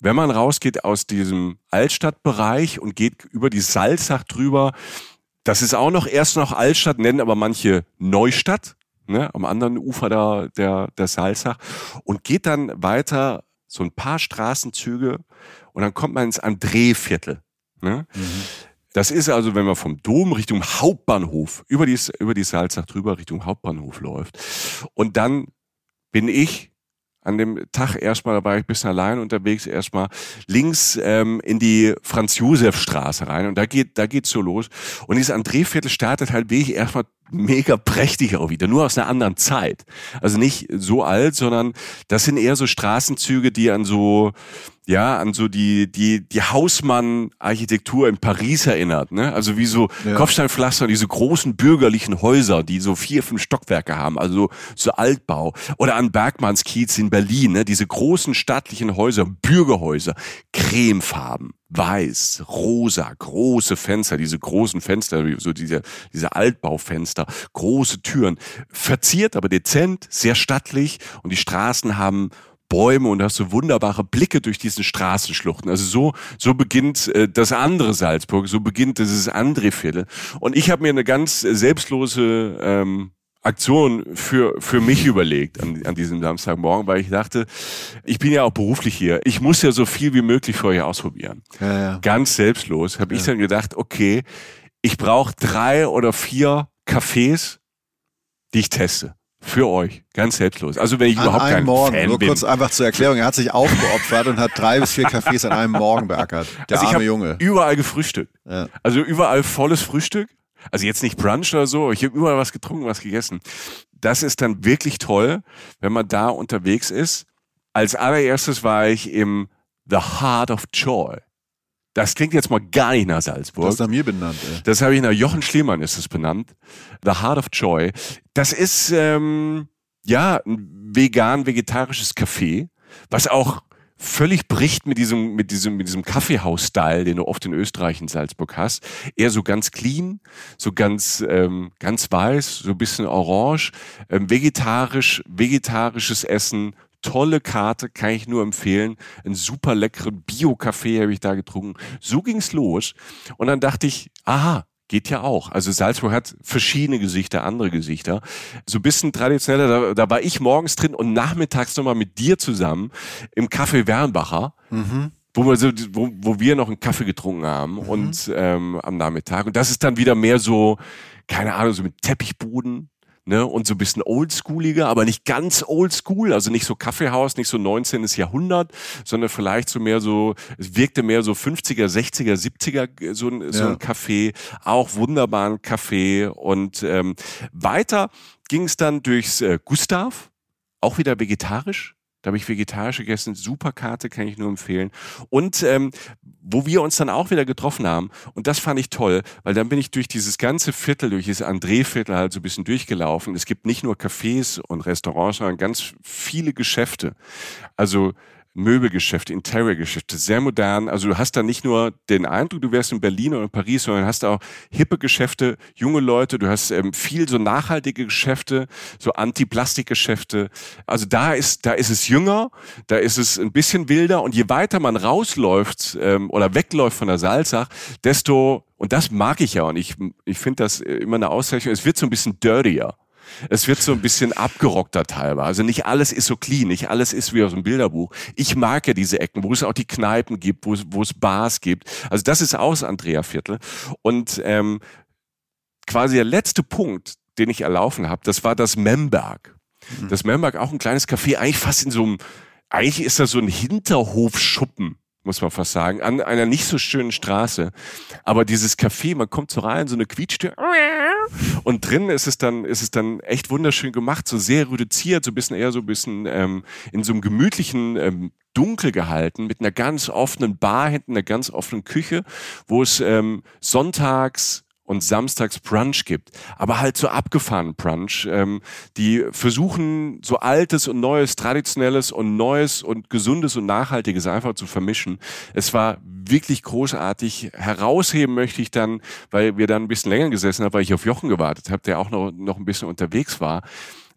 Wenn man rausgeht aus diesem Altstadtbereich und geht über die Salzach drüber, das ist auch noch erst noch Altstadt, nennen aber manche Neustadt, ne, am anderen Ufer der, der, der Salzach und geht dann weiter so ein paar Straßenzüge und dann kommt man ins André-Viertel. Ne? Mhm. Das ist also, wenn man vom Dom Richtung Hauptbahnhof über die, über die Salzach drüber Richtung Hauptbahnhof läuft. Und dann bin ich an dem Tag erstmal, da war ich ein bisschen allein unterwegs, erstmal links ähm, in die Franz-Josef-Straße rein und da geht da geht's so los. Und dieses André-Viertel startet halt wirklich erstmal mega prächtig auch wieder, nur aus einer anderen Zeit. Also nicht so alt, sondern das sind eher so Straßenzüge, die an so ja, an so die, die, die Hausmann-Architektur in Paris erinnert, ne? Also wie so ja. Kopfsteinpflaster, diese großen bürgerlichen Häuser, die so vier, fünf Stockwerke haben, also so Altbau. Oder an Bergmannskiez in Berlin, ne? Diese großen stattlichen Häuser, Bürgerhäuser, cremefarben weiß, rosa, große Fenster, diese großen Fenster, so diese, diese Altbaufenster, große Türen, verziert, aber dezent, sehr stattlich und die Straßen haben Bäume und hast so wunderbare Blicke durch diesen Straßenschluchten. Also so so beginnt äh, das andere Salzburg, so beginnt dieses andere Viertel. Und ich habe mir eine ganz selbstlose ähm, Aktion für, für mich überlegt an, an diesem Samstagmorgen, weil ich dachte, ich bin ja auch beruflich hier. Ich muss ja so viel wie möglich vorher ausprobieren. Ja, ja. Ganz selbstlos habe ja. ich dann gedacht, okay, ich brauche drei oder vier Cafés, die ich teste. Für euch, ganz selbstlos. Also wenn ich an überhaupt kein Morgen, Fan nur bin. kurz einfach zur Erklärung, er hat sich aufgeopfert und hat drei bis vier Cafés an einem Morgen beackert. Der also arme Junge. Überall gefrühstückt. Ja. Also überall volles Frühstück. Also jetzt nicht Brunch oder so, ich habe überall was getrunken, was gegessen. Das ist dann wirklich toll, wenn man da unterwegs ist. Als allererstes war ich im The Heart of Joy. Das klingt jetzt mal gar nicht nach Salzburg. Das ist nach mir benannt. Ey. Das habe ich nach Jochen Schliemann ist es benannt. The Heart of Joy. Das ist ähm, ja ein vegan-vegetarisches Café, was auch völlig bricht mit diesem, mit diesem, mit diesem Kaffeehaus-Style, den du oft in Österreich in Salzburg hast. Eher so ganz clean, so ganz, ähm, ganz weiß, so ein bisschen orange, ähm, vegetarisch, vegetarisches Essen, tolle Karte, kann ich nur empfehlen. Ein super leckeren Bio-Kaffee habe ich da getrunken. So ging's los. Und dann dachte ich, aha, geht ja auch. Also Salzburg hat verschiedene Gesichter, andere Gesichter. So ein bisschen traditioneller, da, da war ich morgens drin und nachmittags nochmal mit dir zusammen im Café Wernbacher. Mhm. Wo wir, so, wo, wo wir noch einen Kaffee getrunken haben mhm. und ähm, am Nachmittag. Und das ist dann wieder mehr so, keine Ahnung, so mit Teppichboden, ne, und so ein bisschen oldschooliger, aber nicht ganz oldschool, also nicht so Kaffeehaus, nicht so 19. Jahrhundert, sondern vielleicht so mehr so, es wirkte mehr so 50er, 60er, 70er, so ein, ja. so ein Café, auch wunderbaren Café und ähm, weiter ging es dann durchs äh, Gustav, auch wieder vegetarisch, da habe ich vegetarisch gegessen, super Karte, kann ich nur empfehlen. Und ähm, wo wir uns dann auch wieder getroffen haben, und das fand ich toll, weil dann bin ich durch dieses ganze Viertel, durch dieses André-Viertel halt so ein bisschen durchgelaufen. Es gibt nicht nur Cafés und Restaurants, sondern ganz viele Geschäfte. Also Möbelgeschäfte, Interiorgeschäfte, sehr modern. Also du hast da nicht nur den Eindruck, du wärst in Berlin oder in Paris, sondern hast auch hippe Geschäfte, junge Leute, du hast ähm, viel so nachhaltige Geschäfte, so Anti-Plastik-Geschäfte. Also da ist, da ist es jünger, da ist es ein bisschen wilder und je weiter man rausläuft ähm, oder wegläuft von der Salzach, desto, und das mag ich ja und ich, ich finde das immer eine Auszeichnung, es wird so ein bisschen dirtier. Es wird so ein bisschen abgerockter teilweise. Also nicht alles ist so clean, nicht alles ist wie aus dem Bilderbuch. Ich mag ja diese Ecken, wo es auch die Kneipen gibt, wo es, wo es Bars gibt. Also das ist aus Andrea Viertel. Und ähm, quasi der letzte Punkt, den ich erlaufen habe, das war das Memberg. Mhm. Das Memberg, auch ein kleines Café, eigentlich fast in so einem, eigentlich ist das so ein Hinterhofschuppen muss man fast sagen, an einer nicht so schönen Straße. Aber dieses Café, man kommt so rein, so eine Quietschtür und drin ist es dann, ist es dann echt wunderschön gemacht, so sehr reduziert, so ein bisschen eher so ein bisschen ähm, in so einem gemütlichen ähm, dunkel gehalten, mit einer ganz offenen Bar hinten, einer ganz offenen Küche, wo es ähm, sonntags und samstags Brunch gibt, aber halt so abgefahrenen Brunch, ähm, die versuchen so altes und neues, traditionelles und neues und gesundes und nachhaltiges einfach zu vermischen. Es war wirklich großartig. Herausheben möchte ich dann, weil wir dann ein bisschen länger gesessen haben, weil ich auf Jochen gewartet habe, der auch noch, noch ein bisschen unterwegs war.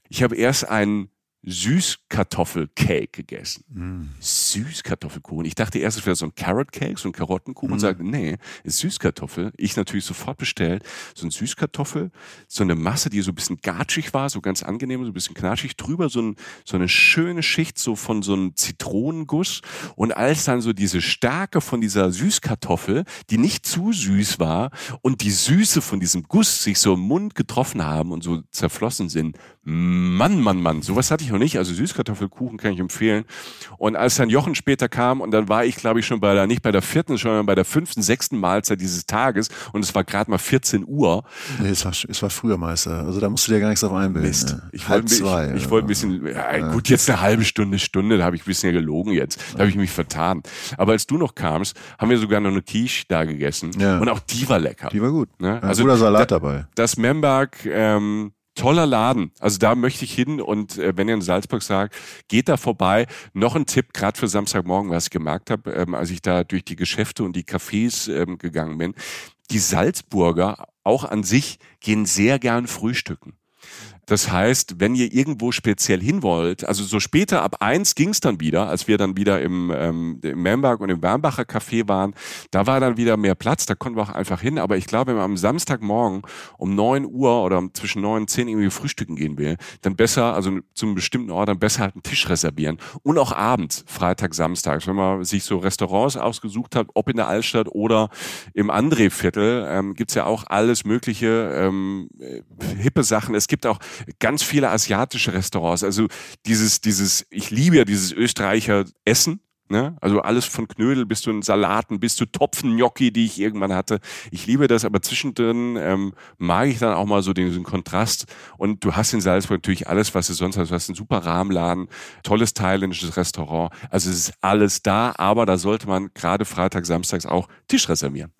Ich habe erst einen Süßkartoffelcake gegessen. Mm. Süßkartoffelkuchen. Ich dachte erst, es wäre so ein Carrot Cake, so ein Karottenkuchen mm. und sagte, nee, ist Süßkartoffel. Ich natürlich sofort bestellt. So ein Süßkartoffel, so eine Masse, die so ein bisschen gatschig war, so ganz angenehm, so ein bisschen knatschig. Drüber so, ein, so eine schöne Schicht so von so einem Zitronenguss. Und als dann so diese Stärke von dieser Süßkartoffel, die nicht zu süß war und die Süße von diesem Guss sich so im Mund getroffen haben und so zerflossen sind. Mann, Mann, Mann, sowas hatte ich noch nicht. Also Süßkartoffelkuchen kann ich empfehlen. Und als dann Jochen später kam und dann war ich, glaube ich, schon bei der, nicht bei der vierten, sondern bei der fünften, sechsten Mahlzeit dieses Tages und es war gerade mal 14 Uhr. Nee, es war, es war früher Meister. Also da musst du dir gar nichts auf einbilden. Mist. Ne? Ich wollte zwei, ich, ich wollte ein bisschen, ja, gut, jetzt eine halbe Stunde, Stunde, da habe ich ein bisschen gelogen jetzt. Da habe ich mich vertan. Aber als du noch kamst, haben wir sogar noch eine Quiche da gegessen. Ja. Und auch die war lecker. Die war gut. Ne? Also guter Salat da, dabei. Das Memberg, ähm, toller Laden. Also da möchte ich hin und äh, wenn ihr in Salzburg sagt, geht da vorbei. Noch ein Tipp, gerade für Samstagmorgen, was ich gemerkt habe, ähm, als ich da durch die Geschäfte und die Cafés ähm, gegangen bin. Die Salzburger auch an sich gehen sehr gern frühstücken. Das heißt, wenn ihr irgendwo speziell hin wollt, also so später ab eins ging es dann wieder, als wir dann wieder im, ähm, im Memberg und im Wernbacher Café waren, da war dann wieder mehr Platz, da konnten wir auch einfach hin. Aber ich glaube, wenn man am Samstagmorgen um neun Uhr oder zwischen neun und zehn irgendwie frühstücken gehen will, dann besser, also zum bestimmten Ort, dann besser halt einen Tisch reservieren. Und auch abends, Freitag, Samstag, wenn man sich so Restaurants ausgesucht hat, ob in der Altstadt oder im André-Viertel, ähm, gibt's ja auch alles mögliche ähm, äh, hippe Sachen. Es gibt auch ganz viele asiatische Restaurants. Also dieses, dieses, ich liebe ja dieses Österreicher Essen. Ne? Also alles von Knödel bis zu den Salaten, bis zu Topfen-Gnocchi, die ich irgendwann hatte. Ich liebe das, aber zwischendrin ähm, mag ich dann auch mal so diesen Kontrast. Und du hast in Salzburg natürlich alles, was du sonst hast. Du hast einen super Rahmenladen, tolles thailändisches Restaurant. Also es ist alles da, aber da sollte man gerade Freitag, Samstags auch Tisch reservieren.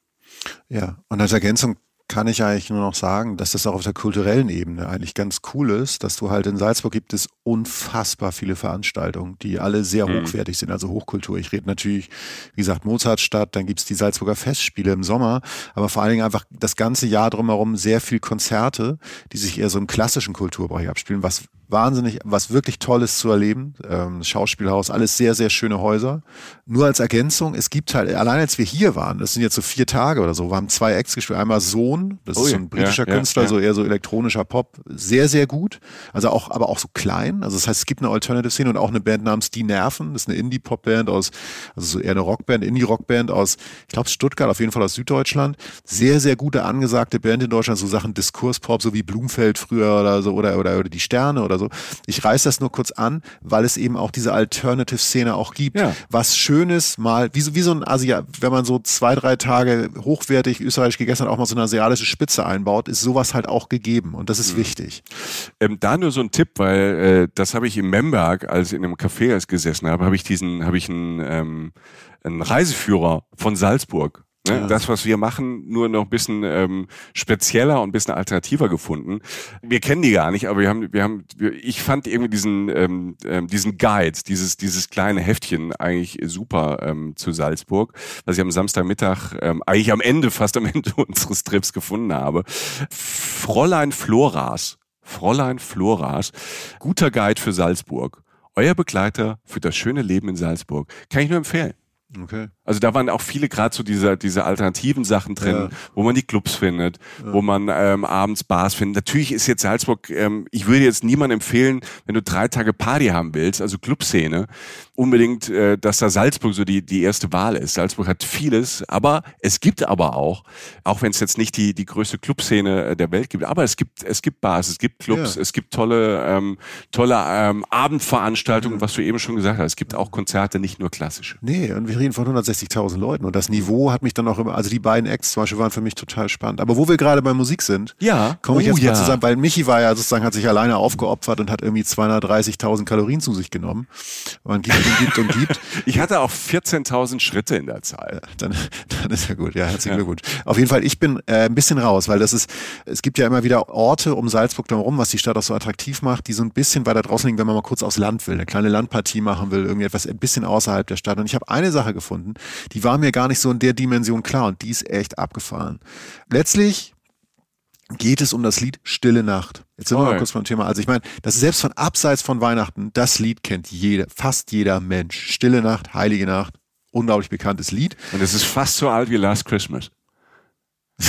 Ja, und als Ergänzung kann ich eigentlich nur noch sagen, dass das auch auf der kulturellen Ebene eigentlich ganz cool ist, dass du halt in Salzburg gibt es unfassbar viele Veranstaltungen, die alle sehr mhm. hochwertig sind, also Hochkultur. Ich rede natürlich, wie gesagt, Mozartstadt, dann gibt's die Salzburger Festspiele im Sommer, aber vor allen Dingen einfach das ganze Jahr drumherum sehr viel Konzerte, die sich eher so im klassischen Kulturbereich abspielen, was wahnsinnig, was wirklich Tolles zu erleben. Ähm, Schauspielhaus, alles sehr, sehr schöne Häuser. Nur als Ergänzung, es gibt halt, allein als wir hier waren, das sind jetzt so vier Tage oder so, wir haben zwei Acts gespielt. Einmal Sohn, das oh, ist so ein britischer ja, Künstler, ja, so eher so elektronischer Pop, sehr, sehr gut. Also auch, aber auch so klein. Also das heißt, es gibt eine Alternative-Szene und auch eine Band namens Die Nerven. Das ist eine Indie-Pop-Band aus, also so eher eine Rockband, Indie-Rockband aus, ich glaube Stuttgart, auf jeden Fall aus Süddeutschland. Sehr, sehr gute, angesagte Band in Deutschland, so Sachen Diskurspop, so wie Blumfeld früher oder so, oder, oder, oder die Sterne oder so. Ich reiß das nur kurz an, weil es eben auch diese Alternative-Szene auch gibt. Ja. Was Schönes mal, wie so, wie so ein Asia, wenn man so zwei, drei Tage hochwertig österreichisch gegessen hat, auch mal so eine asiatische Spitze einbaut, ist sowas halt auch gegeben. Und das ist mhm. wichtig. Ähm, da nur so ein Tipp, weil äh, das habe ich im Memberg, als ich in einem Café als gesessen habe, habe ich diesen, habe ich einen, ähm, einen Reiseführer von Salzburg Ne? Ja. Das, was wir machen, nur noch ein bisschen ähm, spezieller und ein bisschen alternativer gefunden. Wir kennen die gar nicht, aber wir haben, wir haben, wir, ich fand irgendwie diesen, ähm, ähm, diesen Guide, dieses, dieses kleine Heftchen eigentlich super ähm, zu Salzburg, was ich am Samstagmittag, ähm, eigentlich am Ende, fast am Ende unseres Trips gefunden habe. Fräulein Floras. Fräulein Floras. Guter Guide für Salzburg. Euer Begleiter für das schöne Leben in Salzburg. Kann ich nur empfehlen. Okay. Also da waren auch viele gerade so diese, diese alternativen Sachen drin, Ja. wo man die Clubs findet, wo man ähm, abends Bars findet. Natürlich ist jetzt Salzburg, ähm, ich würde jetzt niemandem empfehlen, wenn du drei Tage Party haben willst, also Clubszene, unbedingt, äh, dass da Salzburg so die, die erste Wahl ist. Salzburg hat vieles, aber es gibt aber auch, auch wenn es jetzt nicht die, die größte Clubszene äh, der Welt gibt, aber es gibt, es gibt Bars, es gibt Clubs, Ja. es gibt tolle, ähm, tolle ähm, Abendveranstaltungen, was du eben schon gesagt hast. Es gibt auch Konzerte, nicht nur klassische. Nee, und wir reden von 160.000 Leuten und das Niveau hat mich dann auch immer, also die beiden Acts zum Beispiel waren für mich total spannend. Aber wo wir gerade bei Musik sind, Ja. komme ich Oh, jetzt ja. mal zusammen, weil Michi war ja sozusagen, hat sich alleine aufgeopfert und hat irgendwie 230.000 Kalorien zu sich genommen. Man gibt und gibt und gibt. Ich hatte auch 14.000 Schritte in der Zahl. Dann, dann ist ja gut. Ja, herzlichen Glückwunsch. Auf jeden Fall, ich bin äh, ein bisschen raus, weil das ist, es gibt ja immer wieder Orte um Salzburg drumherum, was die Stadt auch so attraktiv macht, die so ein bisschen weiter draußen liegen, wenn man mal kurz aufs Land will, eine kleine Landpartie machen will, irgendwie etwas ein bisschen außerhalb der Stadt. Und ich habe eine Sache gefunden, die war mir gar nicht so in der Dimension klar und die ist echt abgefahren. Letztlich geht es um das Lied Stille Nacht. Jetzt sind wir mal kurz beim Thema. Also ich meine, das ist selbst von abseits von Weihnachten, das Lied kennt jeder, fast jeder Mensch. Stille Nacht, Heilige Nacht, unglaublich bekanntes Lied. Und es ist fast so alt wie Last Christmas.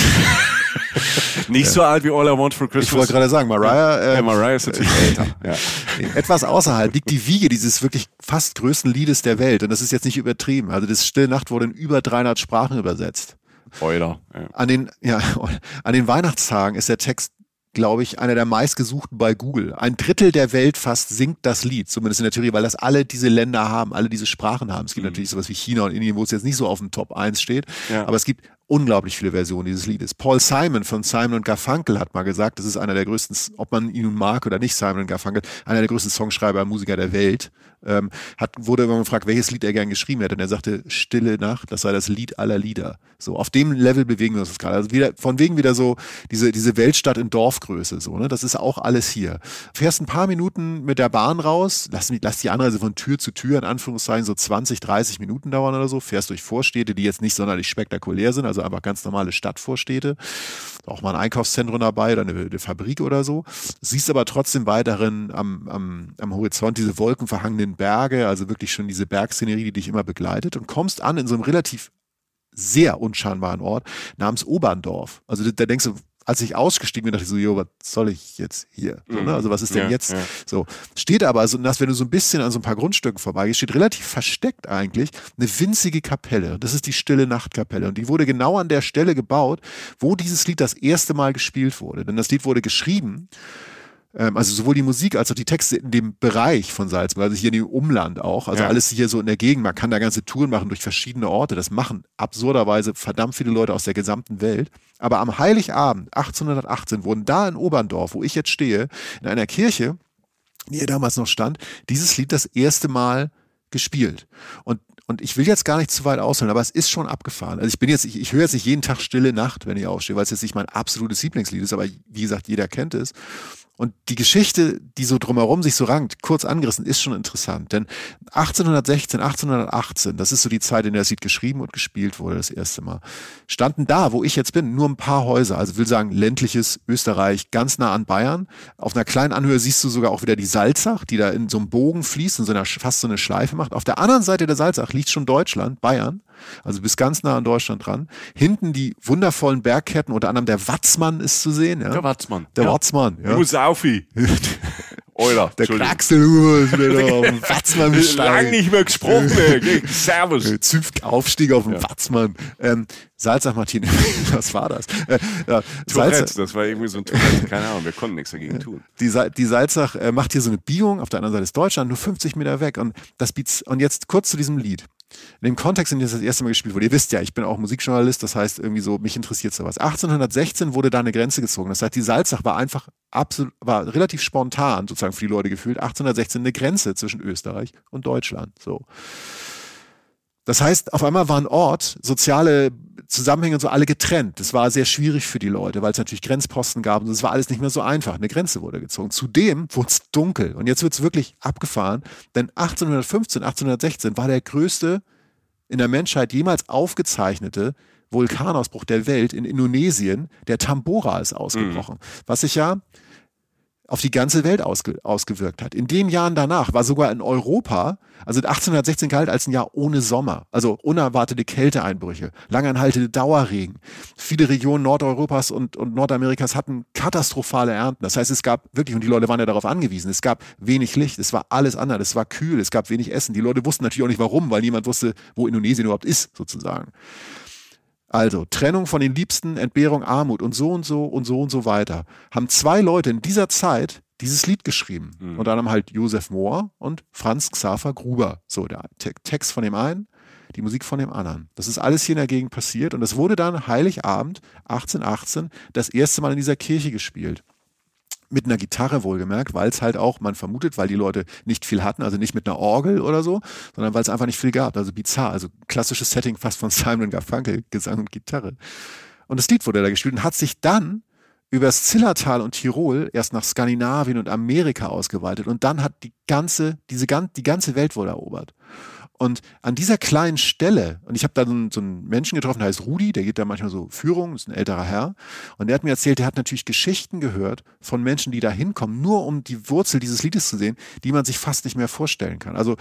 Nicht so alt wie All I Want for Christmas. Ich wollte gerade sagen, Mariah, äh, ja, Mariah ist natürlich älter. Ja. etwas außerhalb liegt die Wiege dieses wirklich fast größten Liedes der Welt. Und das ist jetzt nicht übertrieben. Also das Stille Nacht wurde in über 300 Sprachen übersetzt. Euler. Ja. An den, ja, an den Weihnachtstagen ist der Text, glaube ich, einer der meistgesuchten bei Google. Ein Drittel der Welt fast singt das Lied, zumindest in der Theorie, weil das alle diese Länder haben, alle diese Sprachen haben. Es gibt natürlich sowas wie China und Indien, wo es jetzt nicht so auf dem Top 1 steht, Ja. aber es gibt unglaublich viele Versionen dieses Liedes. Paul Simon von Simon und Garfunkel hat mal gesagt, das ist einer der größten, ob man ihn nun mag oder nicht, Simon und Garfunkel, einer der größten Songschreiber Musiker der Welt. Ähm, hat, wurde immer gefragt, welches Lied er gern geschrieben hätte. Und er sagte, Stille Nacht, das sei das Lied aller Lieder. So, auf dem Level bewegen wir uns gerade. Also wieder, von wegen wieder so, diese, diese Weltstadt in Dorfgröße, so, ne? Das ist auch alles hier. Fährst ein paar Minuten mit der Bahn raus, lass, lass die Anreise von Tür zu Tür, in Anführungszeichen, so 20, 30 Minuten dauern oder so, fährst durch Vorstädte, die jetzt nicht sonderlich spektakulär sind, also einfach ganz normale Stadtvorstädte. Auch mal ein Einkaufszentrum dabei oder eine, eine Fabrik oder so. Siehst aber trotzdem weiterhin am, am, am Horizont diese wolkenverhangenen Berge, also wirklich schon diese Bergszenerie, die dich immer begleitet und kommst an in so einem relativ sehr unscheinbaren Ort namens Oberndorf. Also da, da denkst du, als ich ausgestiegen bin, dachte ich so, jo, was soll ich jetzt hier? So, ne? Also was ist denn Ja, jetzt? ja. So, steht aber, also, dass wenn du so ein bisschen an so ein paar Grundstücken vorbeigehst, steht relativ versteckt eigentlich eine winzige Kapelle. Das ist die Stille Nachtkapelle. Und die wurde genau an der Stelle gebaut, wo dieses Lied das erste Mal gespielt wurde. Denn das Lied wurde geschrieben also sowohl die Musik als auch die Texte in dem Bereich von Salzburg, also hier in dem Umland auch, also Ja. alles hier so in der Gegend. Man kann da ganze Touren machen durch verschiedene Orte. Das machen absurderweise verdammt viele Leute aus der gesamten Welt. Aber am Heiligabend 1818 wurden da in Oberndorf, wo ich jetzt stehe, in einer Kirche, die hier damals noch stand, dieses Lied das erste Mal gespielt. Und und ich will jetzt gar nicht zu weit ausholen, aber es ist schon abgefahren. Also ich bin jetzt, ich, ich höre jetzt nicht jeden Tag Stille Nacht, wenn ich aufstehe, weil es jetzt nicht mein absolutes Lieblingslied ist, aber wie gesagt, jeder kennt es. Und die Geschichte, die so drumherum sich so rankt, kurz angerissen, ist schon interessant. Denn 1816, 1818, das ist so die Zeit, in der das geschrieben und gespielt wurde, das erste Mal, standen da, wo ich jetzt bin, nur ein paar Häuser. Also will sagen, ländliches Österreich, ganz nah an Bayern. Auf einer kleinen Anhöhe siehst du sogar auch wieder die Salzach, die da in so einem Bogen fließt und so einer, fast so eine Schleife macht. Auf der anderen Seite der Salzach liegt schon Deutschland, Bayern. Also bis ganz nah an Deutschland dran. Hinten die wundervollen Bergketten, unter anderem der Watzmann ist zu sehen. Ja? Der Watzmann. Der ja. Watzmann, ja. Musaufi. Euler. Der dem Watzmann Lang besteigen. nicht mehr gesprochen. ey. Servus. Äh, Zünft Aufstieg auf dem Watzmann. Ähm, Salzach Martin, was war das? Äh, ja, Tourette, das war irgendwie so ein Tourette. Keine Ahnung, wir konnten nichts dagegen tun. die, Sa- die Salzach äh, macht hier so eine Biegung, auf der anderen Seite ist Deutschland, nur 50 Meter weg. Und das bietet, und jetzt kurz zu diesem Lied. In dem Kontext, in dem das erste Mal gespielt wurde, ihr wisst ja, ich bin auch Musikjournalist, das heißt irgendwie so, mich interessiert sowas. 1816 wurde da eine Grenze gezogen. Das heißt, die Salzach war einfach absolut, war relativ spontan sozusagen für die Leute gefühlt. 1816 eine Grenze zwischen Österreich und Deutschland. So. Das heißt, auf einmal war ein Ort, soziale Zusammenhänge und so alle getrennt. Das war sehr schwierig für die Leute, weil es natürlich Grenzposten gab und es war alles nicht mehr so einfach. Eine Grenze wurde gezogen. Zudem wurde es dunkel. Und jetzt wird es wirklich abgefahren, denn 1815, 1816 war der größte in der Menschheit jemals aufgezeichnete Vulkanausbruch der Welt in Indonesien. Der Tambora ist ausgebrochen. Mhm. Was sich ja auf die ganze Welt ausge, ausgewirkt hat. In den Jahren danach war sogar in Europa, also 1816 galt als ein Jahr ohne Sommer, also unerwartete Kälteeinbrüche, langanhaltende Dauerregen. Viele Regionen Nordeuropas und, und Nordamerikas hatten katastrophale Ernten. Das heißt, es gab wirklich, und die Leute waren ja darauf angewiesen, es gab wenig Licht, es war alles anders, es war kühl, es gab wenig Essen. Die Leute wussten natürlich auch nicht warum, weil niemand wusste, wo Indonesien überhaupt ist, sozusagen. Also Trennung von den Liebsten, Entbehrung, Armut und so und so und so und so weiter. Haben zwei Leute in dieser Zeit dieses Lied geschrieben. Mhm. Unter anderem halt Josef Mohr und Franz Xaver Gruber. So, der Text von dem einen, die Musik von dem anderen. Das ist alles hier in der Gegend passiert und es wurde dann Heiligabend 1818 das erste Mal in dieser Kirche gespielt mit einer Gitarre wohlgemerkt, weil es halt auch, man vermutet, weil die Leute nicht viel hatten, also nicht mit einer Orgel oder so, sondern weil es einfach nicht viel gab. Also bizarr, also klassisches Setting fast von Simon Garfunkel, Gesang und Gitarre. Und das Lied wurde da gespielt und hat sich dann übers Zillertal und Tirol erst nach Skandinavien und Amerika ausgeweitet und dann hat die ganze, diese, die ganze Welt wohl erobert. Und an dieser kleinen Stelle, und ich habe da so einen, Menschen getroffen, der heißt Rudi, der geht da manchmal so Führung, ist ein älterer Herr, und der hat mir erzählt, der hat natürlich Geschichten gehört von Menschen, die da hinkommen, nur um die Wurzel dieses Liedes zu sehen, die man sich fast nicht mehr vorstellen kann. Also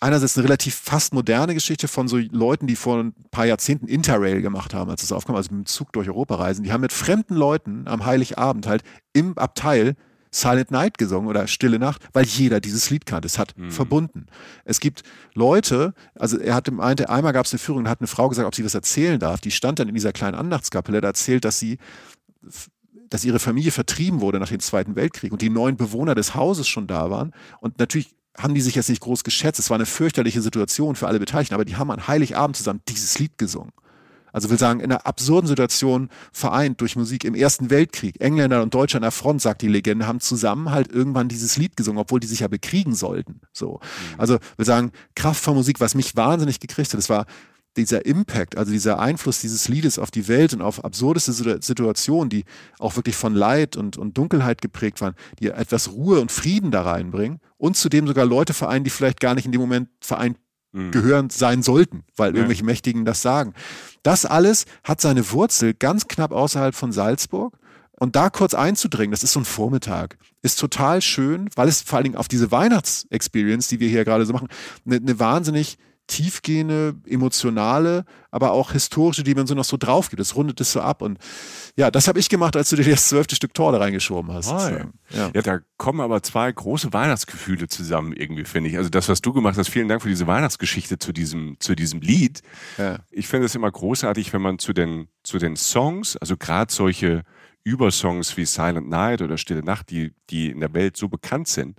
einerseits eine relativ fast moderne Geschichte von so Leuten, die vor ein paar Jahrzehnten Interrail gemacht haben, als es aufkam, also mit dem Zug durch Europa reisen. Die haben mit fremden Leuten am Heiligabend halt im Abteil Silent Night gesungen oder Stille Nacht, weil jeder dieses Lied kannte. Es hat mhm. verbunden. Es gibt Leute, also er hat meinte, einmal gab es eine Führung, hat eine Frau gesagt, ob sie das erzählen darf. Die stand dann in dieser kleinen Andachtskapelle, hat erzählt, dass sie dass ihre Familie vertrieben wurde nach dem Zweiten Weltkrieg und die neuen Bewohner des Hauses schon da waren. Und natürlich haben die sich jetzt nicht groß geschätzt. Es war eine fürchterliche Situation für alle Beteiligten, aber die haben an Heiligabend zusammen dieses Lied gesungen. Also will sagen, in einer absurden Situation vereint durch Musik im Ersten Weltkrieg. Engländer und Deutsche an der Front, sagt die Legende, haben zusammen halt irgendwann dieses Lied gesungen, obwohl die sich ja bekriegen sollten. So. Mhm. Also will sagen, Kraft von Musik, was mich wahnsinnig gekriegt hat, das war dieser Impact, also dieser Einfluss dieses Liedes auf die Welt und auf absurdeste Situationen, die auch wirklich von Leid und, und Dunkelheit geprägt waren, die etwas Ruhe und Frieden da reinbringen und zudem sogar Leute vereinen, die vielleicht gar nicht in dem Moment vereint mhm. gehörend sein sollten, weil ja. irgendwelche Mächtigen das sagen. Das alles hat seine Wurzel ganz knapp außerhalb von Salzburg. Und da kurz einzudringen, das ist so ein Vormittag, ist total schön, weil es vor allen Dingen auf diese Weihnachtsexperience, die wir hier gerade so machen, eine, eine wahnsinnig tiefgehende, emotionale, aber auch historische Dimension noch so drauf gibt. Das rundet es so ab. Und ja, das habe ich gemacht, als du dir das zwölfte Stück Torte reingeschoben hast. Ja. ja. da kommen aber zwei große Weihnachtsgefühle zusammen irgendwie, finde ich. Also das, was du gemacht hast, vielen Dank für diese Weihnachtsgeschichte zu diesem, zu diesem Lied. Ja. Ich finde es immer großartig, wenn man zu den, zu den Songs, also gerade solche Übersongs wie Silent Night oder Stille Nacht, die, die in der Welt so bekannt sind,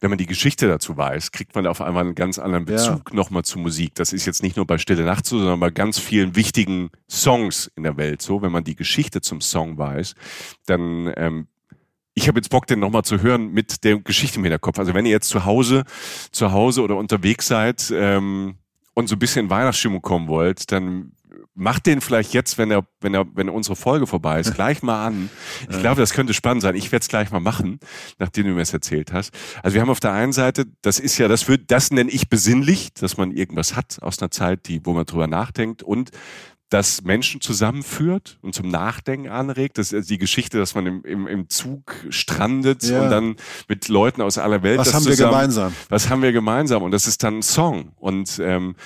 wenn man die Geschichte dazu weiß, kriegt man auf einmal einen ganz anderen Bezug ja. nochmal zu Musik. Das ist jetzt nicht nur bei Stille Nacht so, sondern bei ganz vielen wichtigen Songs in der Welt so. Wenn man die Geschichte zum Song weiß, dann ähm, ich habe jetzt Bock, den nochmal zu hören mit der Geschichte im Hinterkopf. Also wenn ihr jetzt zu Hause, zu Hause oder unterwegs seid ähm, und so ein bisschen in Weihnachtsstimmung kommen wollt, dann macht den vielleicht jetzt, wenn er, wenn er, wenn unsere Folge vorbei ist, gleich mal an. Ich glaube, das könnte spannend sein. Ich werde es gleich mal machen, nachdem du mir es erzählt hast. Also wir haben auf der einen Seite, das ist ja, das wird, das nenne ich besinnlich, dass man irgendwas hat aus einer Zeit, die, wo man drüber nachdenkt und das Menschen zusammenführt und zum Nachdenken anregt. Das ist die Geschichte, dass man im, im, im Zug strandet ja. und dann mit Leuten aus aller Welt. Was haben zusammen, wir gemeinsam? Was haben wir gemeinsam? Und das ist dann ein Song. Und ähm,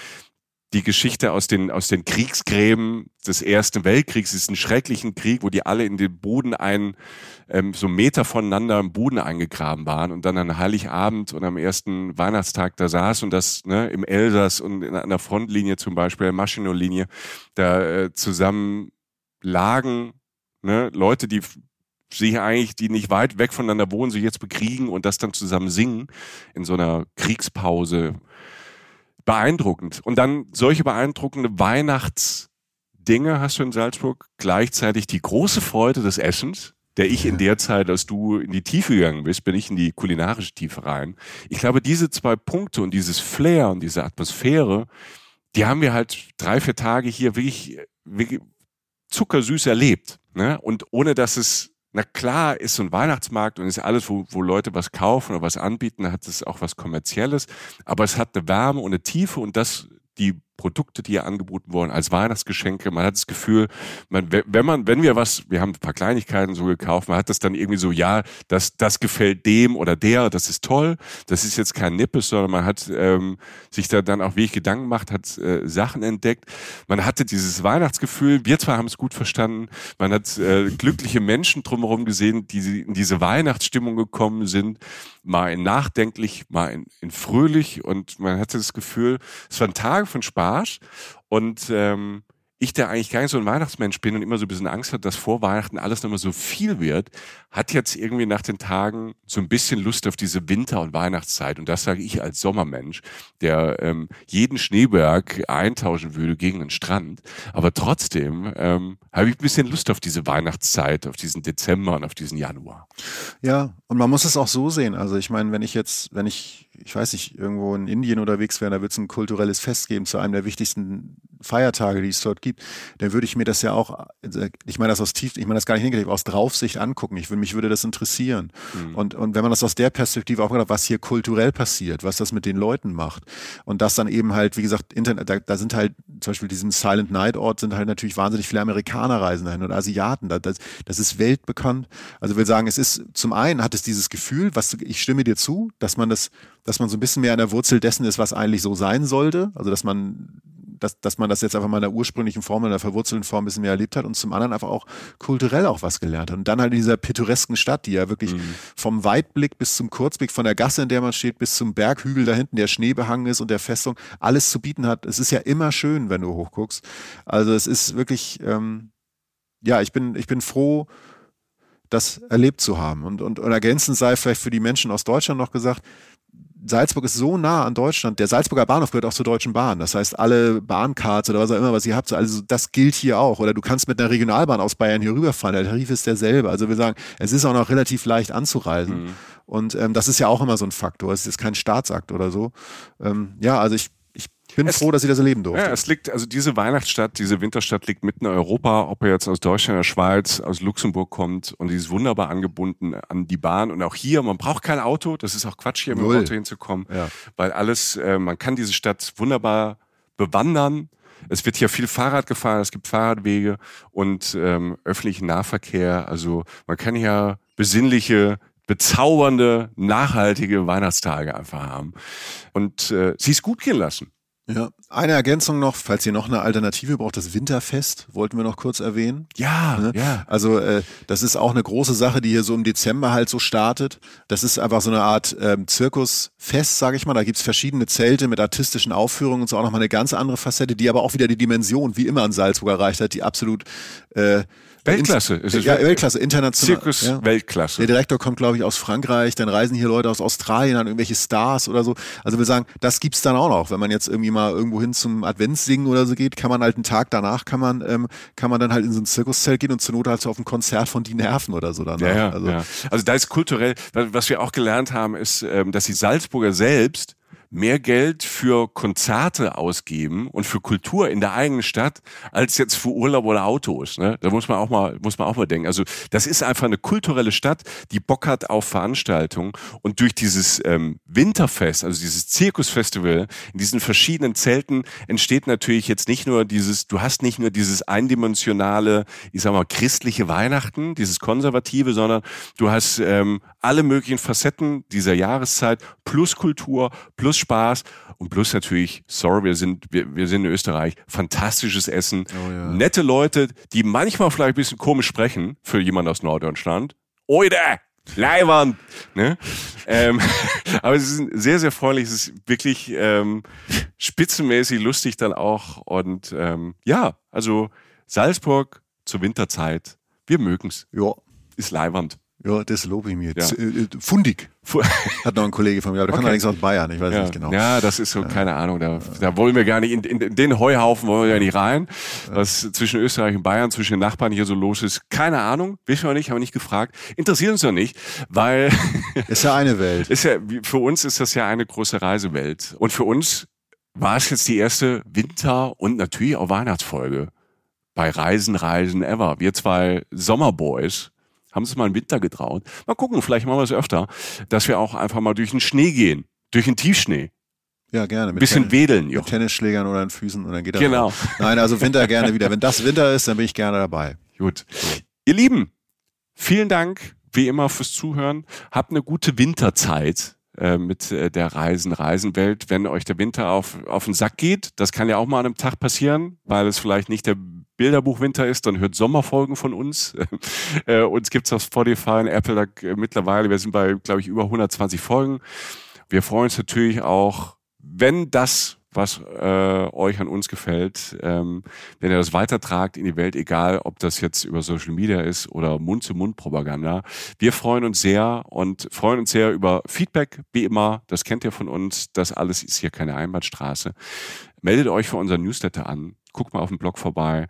die Geschichte aus den, aus den Kriegsgräben des Ersten Weltkriegs, diesen schrecklichen Krieg, wo die alle in den Boden ein, ähm, so Meter voneinander im Boden eingegraben waren und dann an Heiligabend und am ersten Weihnachtstag da saß und das ne, im Elsass und in, der Frontlinie zum Beispiel, der Maschinolinie, da äh, zusammen lagen, ne, Leute, die sich eigentlich, die nicht weit weg voneinander wohnen, sich jetzt bekriegen und das dann zusammen singen in so einer Kriegspause beeindruckend. Und dann solche beeindruckende Weihnachtsdinge hast du in Salzburg. Gleichzeitig die große Freude des Essens, der ich in der Zeit, als du in die Tiefe gegangen bist, bin ich in die kulinarische Tiefe rein. Ich glaube, diese zwei Punkte und dieses Flair und diese Atmosphäre, die haben wir halt drei, vier Tage hier wirklich, wirklich zuckersüß erlebt. Ne? Und ohne dass es na klar ist so ein Weihnachtsmarkt und ist alles, wo, wo Leute was kaufen oder was anbieten, hat es auch was Kommerzielles, aber es hat eine Wärme und eine Tiefe und das die Produkte, die hier angeboten wurden, als Weihnachtsgeschenke. Man hat das Gefühl, man, wenn man, wenn wir was, wir haben ein paar Kleinigkeiten so gekauft, man hat das dann irgendwie so, ja, das, das gefällt dem oder der, das ist toll. Das ist jetzt kein Nippes, sondern man hat ähm, sich da dann auch wirklich Gedanken gemacht, hat äh, Sachen entdeckt. Man hatte dieses Weihnachtsgefühl. Wir zwar haben es gut verstanden. Man hat äh, glückliche Menschen drumherum gesehen, die in diese Weihnachtsstimmung gekommen sind. Mal in nachdenklich, mal in, in fröhlich und man hatte das Gefühl, es waren Tage von Spaß Arsch. Und ähm, ich, der eigentlich gar nicht so ein Weihnachtsmensch bin und immer so ein bisschen Angst hat, dass vor Weihnachten alles nochmal so viel wird, hat jetzt irgendwie nach den Tagen so ein bisschen Lust auf diese Winter- und Weihnachtszeit. Und das sage ich als Sommermensch, der ähm, jeden Schneeberg eintauschen würde gegen den Strand. Aber trotzdem ähm, habe ich ein bisschen Lust auf diese Weihnachtszeit, auf diesen Dezember und auf diesen Januar. Ja, und man muss es auch so sehen. Also ich meine, wenn ich jetzt, wenn ich ich weiß nicht, irgendwo in Indien unterwegs wäre, da wird es ein kulturelles Fest geben zu einem der wichtigsten Feiertage, die es dort gibt, dann würde ich mir das ja auch, ich meine das aus tief, ich meine das gar nicht negativ, aus Draufsicht angucken. Ich, mich würde das interessieren. Mhm. Und, und wenn man das aus der Perspektive auch hat, was hier kulturell passiert, was das mit den Leuten macht und das dann eben halt, wie gesagt, Internet, da, da sind halt zum Beispiel diesem Silent Night Ort sind halt natürlich wahnsinnig viele Amerikaner reisen dahin und Asiaten. Das, das ist weltbekannt. Also will sagen, es ist zum einen hat es dieses Gefühl, was ich stimme dir zu, dass man das dass man so ein bisschen mehr an der Wurzel dessen ist, was eigentlich so sein sollte. Also dass man dass, dass man das jetzt einfach mal in der ursprünglichen Form, in der verwurzelten Form ein bisschen mehr erlebt hat und zum anderen einfach auch kulturell auch was gelernt hat. Und dann halt in dieser pittoresken Stadt, die ja wirklich mhm. vom Weitblick bis zum Kurzblick, von der Gasse, in der man steht, bis zum Berghügel da hinten, der Schnee behangen ist und der Festung, alles zu bieten hat. Es ist ja immer schön, wenn du hochguckst. Also es ist wirklich, ähm, ja, ich bin, ich bin froh, das erlebt zu haben. Und, und, und ergänzend sei vielleicht für die Menschen aus Deutschland noch gesagt, Salzburg ist so nah an Deutschland. Der Salzburger Bahnhof gehört auch zur Deutschen Bahn. Das heißt, alle Bahncards oder was auch immer, was ihr habt, also das gilt hier auch. Oder du kannst mit einer Regionalbahn aus Bayern hier rüberfahren. Der Tarif ist derselbe. Also wir sagen, es ist auch noch relativ leicht anzureisen. Mhm. Und ähm, das ist ja auch immer so ein Faktor. Es ist kein Staatsakt oder so. Ähm, ja, also ich ich bin es, froh, dass ich das erleben durfte. Ja, es liegt, also diese Weihnachtsstadt, diese Winterstadt liegt mitten in Europa, ob er jetzt aus Deutschland, der Schweiz, aus Luxemburg kommt und die ist wunderbar angebunden an die Bahn und auch hier, man braucht kein Auto, das ist auch Quatsch hier mit dem Auto hinzukommen, ja. weil alles, äh, man kann diese Stadt wunderbar bewandern. Es wird hier viel Fahrrad gefahren, es gibt Fahrradwege und ähm, öffentlichen Nahverkehr. Also man kann hier besinnliche bezaubernde, nachhaltige Weihnachtstage einfach haben und äh, sie es gut gehen lassen. Ja, eine Ergänzung noch, falls ihr noch eine Alternative braucht, das Winterfest wollten wir noch kurz erwähnen. Ja, ne? ja. Also äh, das ist auch eine große Sache, die hier so im Dezember halt so startet. Das ist einfach so eine Art ähm, Zirkusfest, sage ich mal. Da gibt's verschiedene Zelte mit artistischen Aufführungen und so auch nochmal eine ganz andere Facette, die aber auch wieder die Dimension, wie immer in Salzburg erreicht hat, die absolut äh, Weltklasse. Es ist ja, Weltklasse, international. Zirkus ja. Weltklasse. Der Direktor kommt, glaube ich, aus Frankreich, dann reisen hier Leute aus Australien an irgendwelche Stars oder so. Also wir sagen, das gibt's dann auch noch. Wenn man jetzt irgendwie mal irgendwo hin zum Adventssingen oder so geht, kann man halt einen Tag danach kann man, ähm, kann man dann halt in so ein Zirkuszelt gehen und zur Not halt so auf ein Konzert von Die Nerven oder so danach. Ja, ja, also, ja. also da ist kulturell, was wir auch gelernt haben, ist, ähm, dass die Salzburger selbst mehr Geld für Konzerte ausgeben und für Kultur in der eigenen Stadt als jetzt für Urlaub oder Autos. Ne? Da muss man auch mal muss man auch mal denken. Also das ist einfach eine kulturelle Stadt, die Bock hat auf Veranstaltungen und durch dieses ähm, Winterfest, also dieses Zirkusfestival in diesen verschiedenen Zelten entsteht natürlich jetzt nicht nur dieses, du hast nicht nur dieses eindimensionale, ich sag mal christliche Weihnachten, dieses konservative, sondern du hast ähm, alle möglichen Facetten dieser Jahreszeit plus Kultur plus Spaß und plus natürlich, sorry, wir sind, wir, wir sind in Österreich, fantastisches Essen, oh ja. nette Leute, die manchmal vielleicht ein bisschen komisch sprechen für jemanden aus Norddeutschland. Oide! Leiwand! Ne? ähm, aber sie sind sehr, sehr freundlich. Es ist wirklich ähm, spitzenmäßig lustig dann auch. Und ähm, ja, also Salzburg zur Winterzeit, wir mögen's. Ja. Ist Leiwand. Ja, das lobe ich mir. Ja. Äh, fundig. Hat noch ein Kollege von mir, aber der okay. kann allerdings aus Bayern, ich weiß ja. nicht genau. Ja, das ist so, keine Ahnung, da, da wollen wir gar nicht, in, in, den Heuhaufen wollen wir ja nicht rein. Was zwischen Österreich und Bayern, zwischen den Nachbarn hier so los ist, keine Ahnung, wissen wir nicht, haben wir nicht gefragt. Interessiert uns doch nicht, weil... Ist ja eine Welt. Ist ja, für uns ist das ja eine große Reisewelt. Und für uns war es jetzt die erste Winter- und natürlich auch Weihnachtsfolge bei Reisen, Reisen Ever. Wir zwei Sommerboys haben es mal im Winter getraut. Mal gucken, vielleicht machen wir es öfter, dass wir auch einfach mal durch den Schnee gehen, durch den Tiefschnee. Ja, gerne. Mit bisschen Ten wedeln, Mit Tennisschlägern oder an Füßen und dann geht das. Genau. Auch. Nein, also Winter gerne wieder. Wenn das Winter ist, dann bin ich gerne dabei. Gut. Ihr Lieben, vielen Dank wie immer fürs Zuhören. Habt eine gute Winterzeit äh, mit äh, der Reisen, Reisenwelt. Wenn euch der Winter auf, auf den Sack geht, das kann ja auch mal an einem Tag passieren, weil es vielleicht nicht der Bilderbuchwinter ist, dann hört Sommerfolgen von uns. äh, uns gibt's auf Spotify und Apple da, mittlerweile. Wir sind bei, glaube ich, über 120 Folgen. Wir freuen uns natürlich auch, wenn das was äh, euch an uns gefällt, ähm, wenn ihr das weitertragt in die Welt, egal ob das jetzt über Social Media ist oder Mund-zu-Mund-Propaganda. Wir freuen uns sehr und freuen uns sehr über Feedback, wie immer. Das kennt ihr von uns. Das alles ist hier keine Einbahnstraße. Meldet euch für unseren Newsletter an. Guckt mal auf dem Blog vorbei.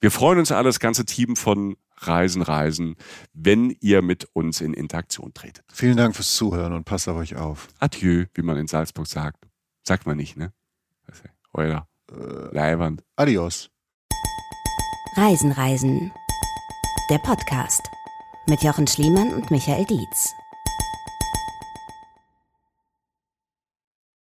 Wir freuen uns alle, das ganze Team von Reisen, Reisen, wenn ihr mit uns in Interaktion tretet. Vielen Dank fürs Zuhören und passt auf euch auf. Adieu, wie man in Salzburg sagt. Sagt man nicht, ne? Oder äh, Leiband. Adios. Reisen, Reisen. Der Podcast mit Jochen Schliemann und Michael Dietz.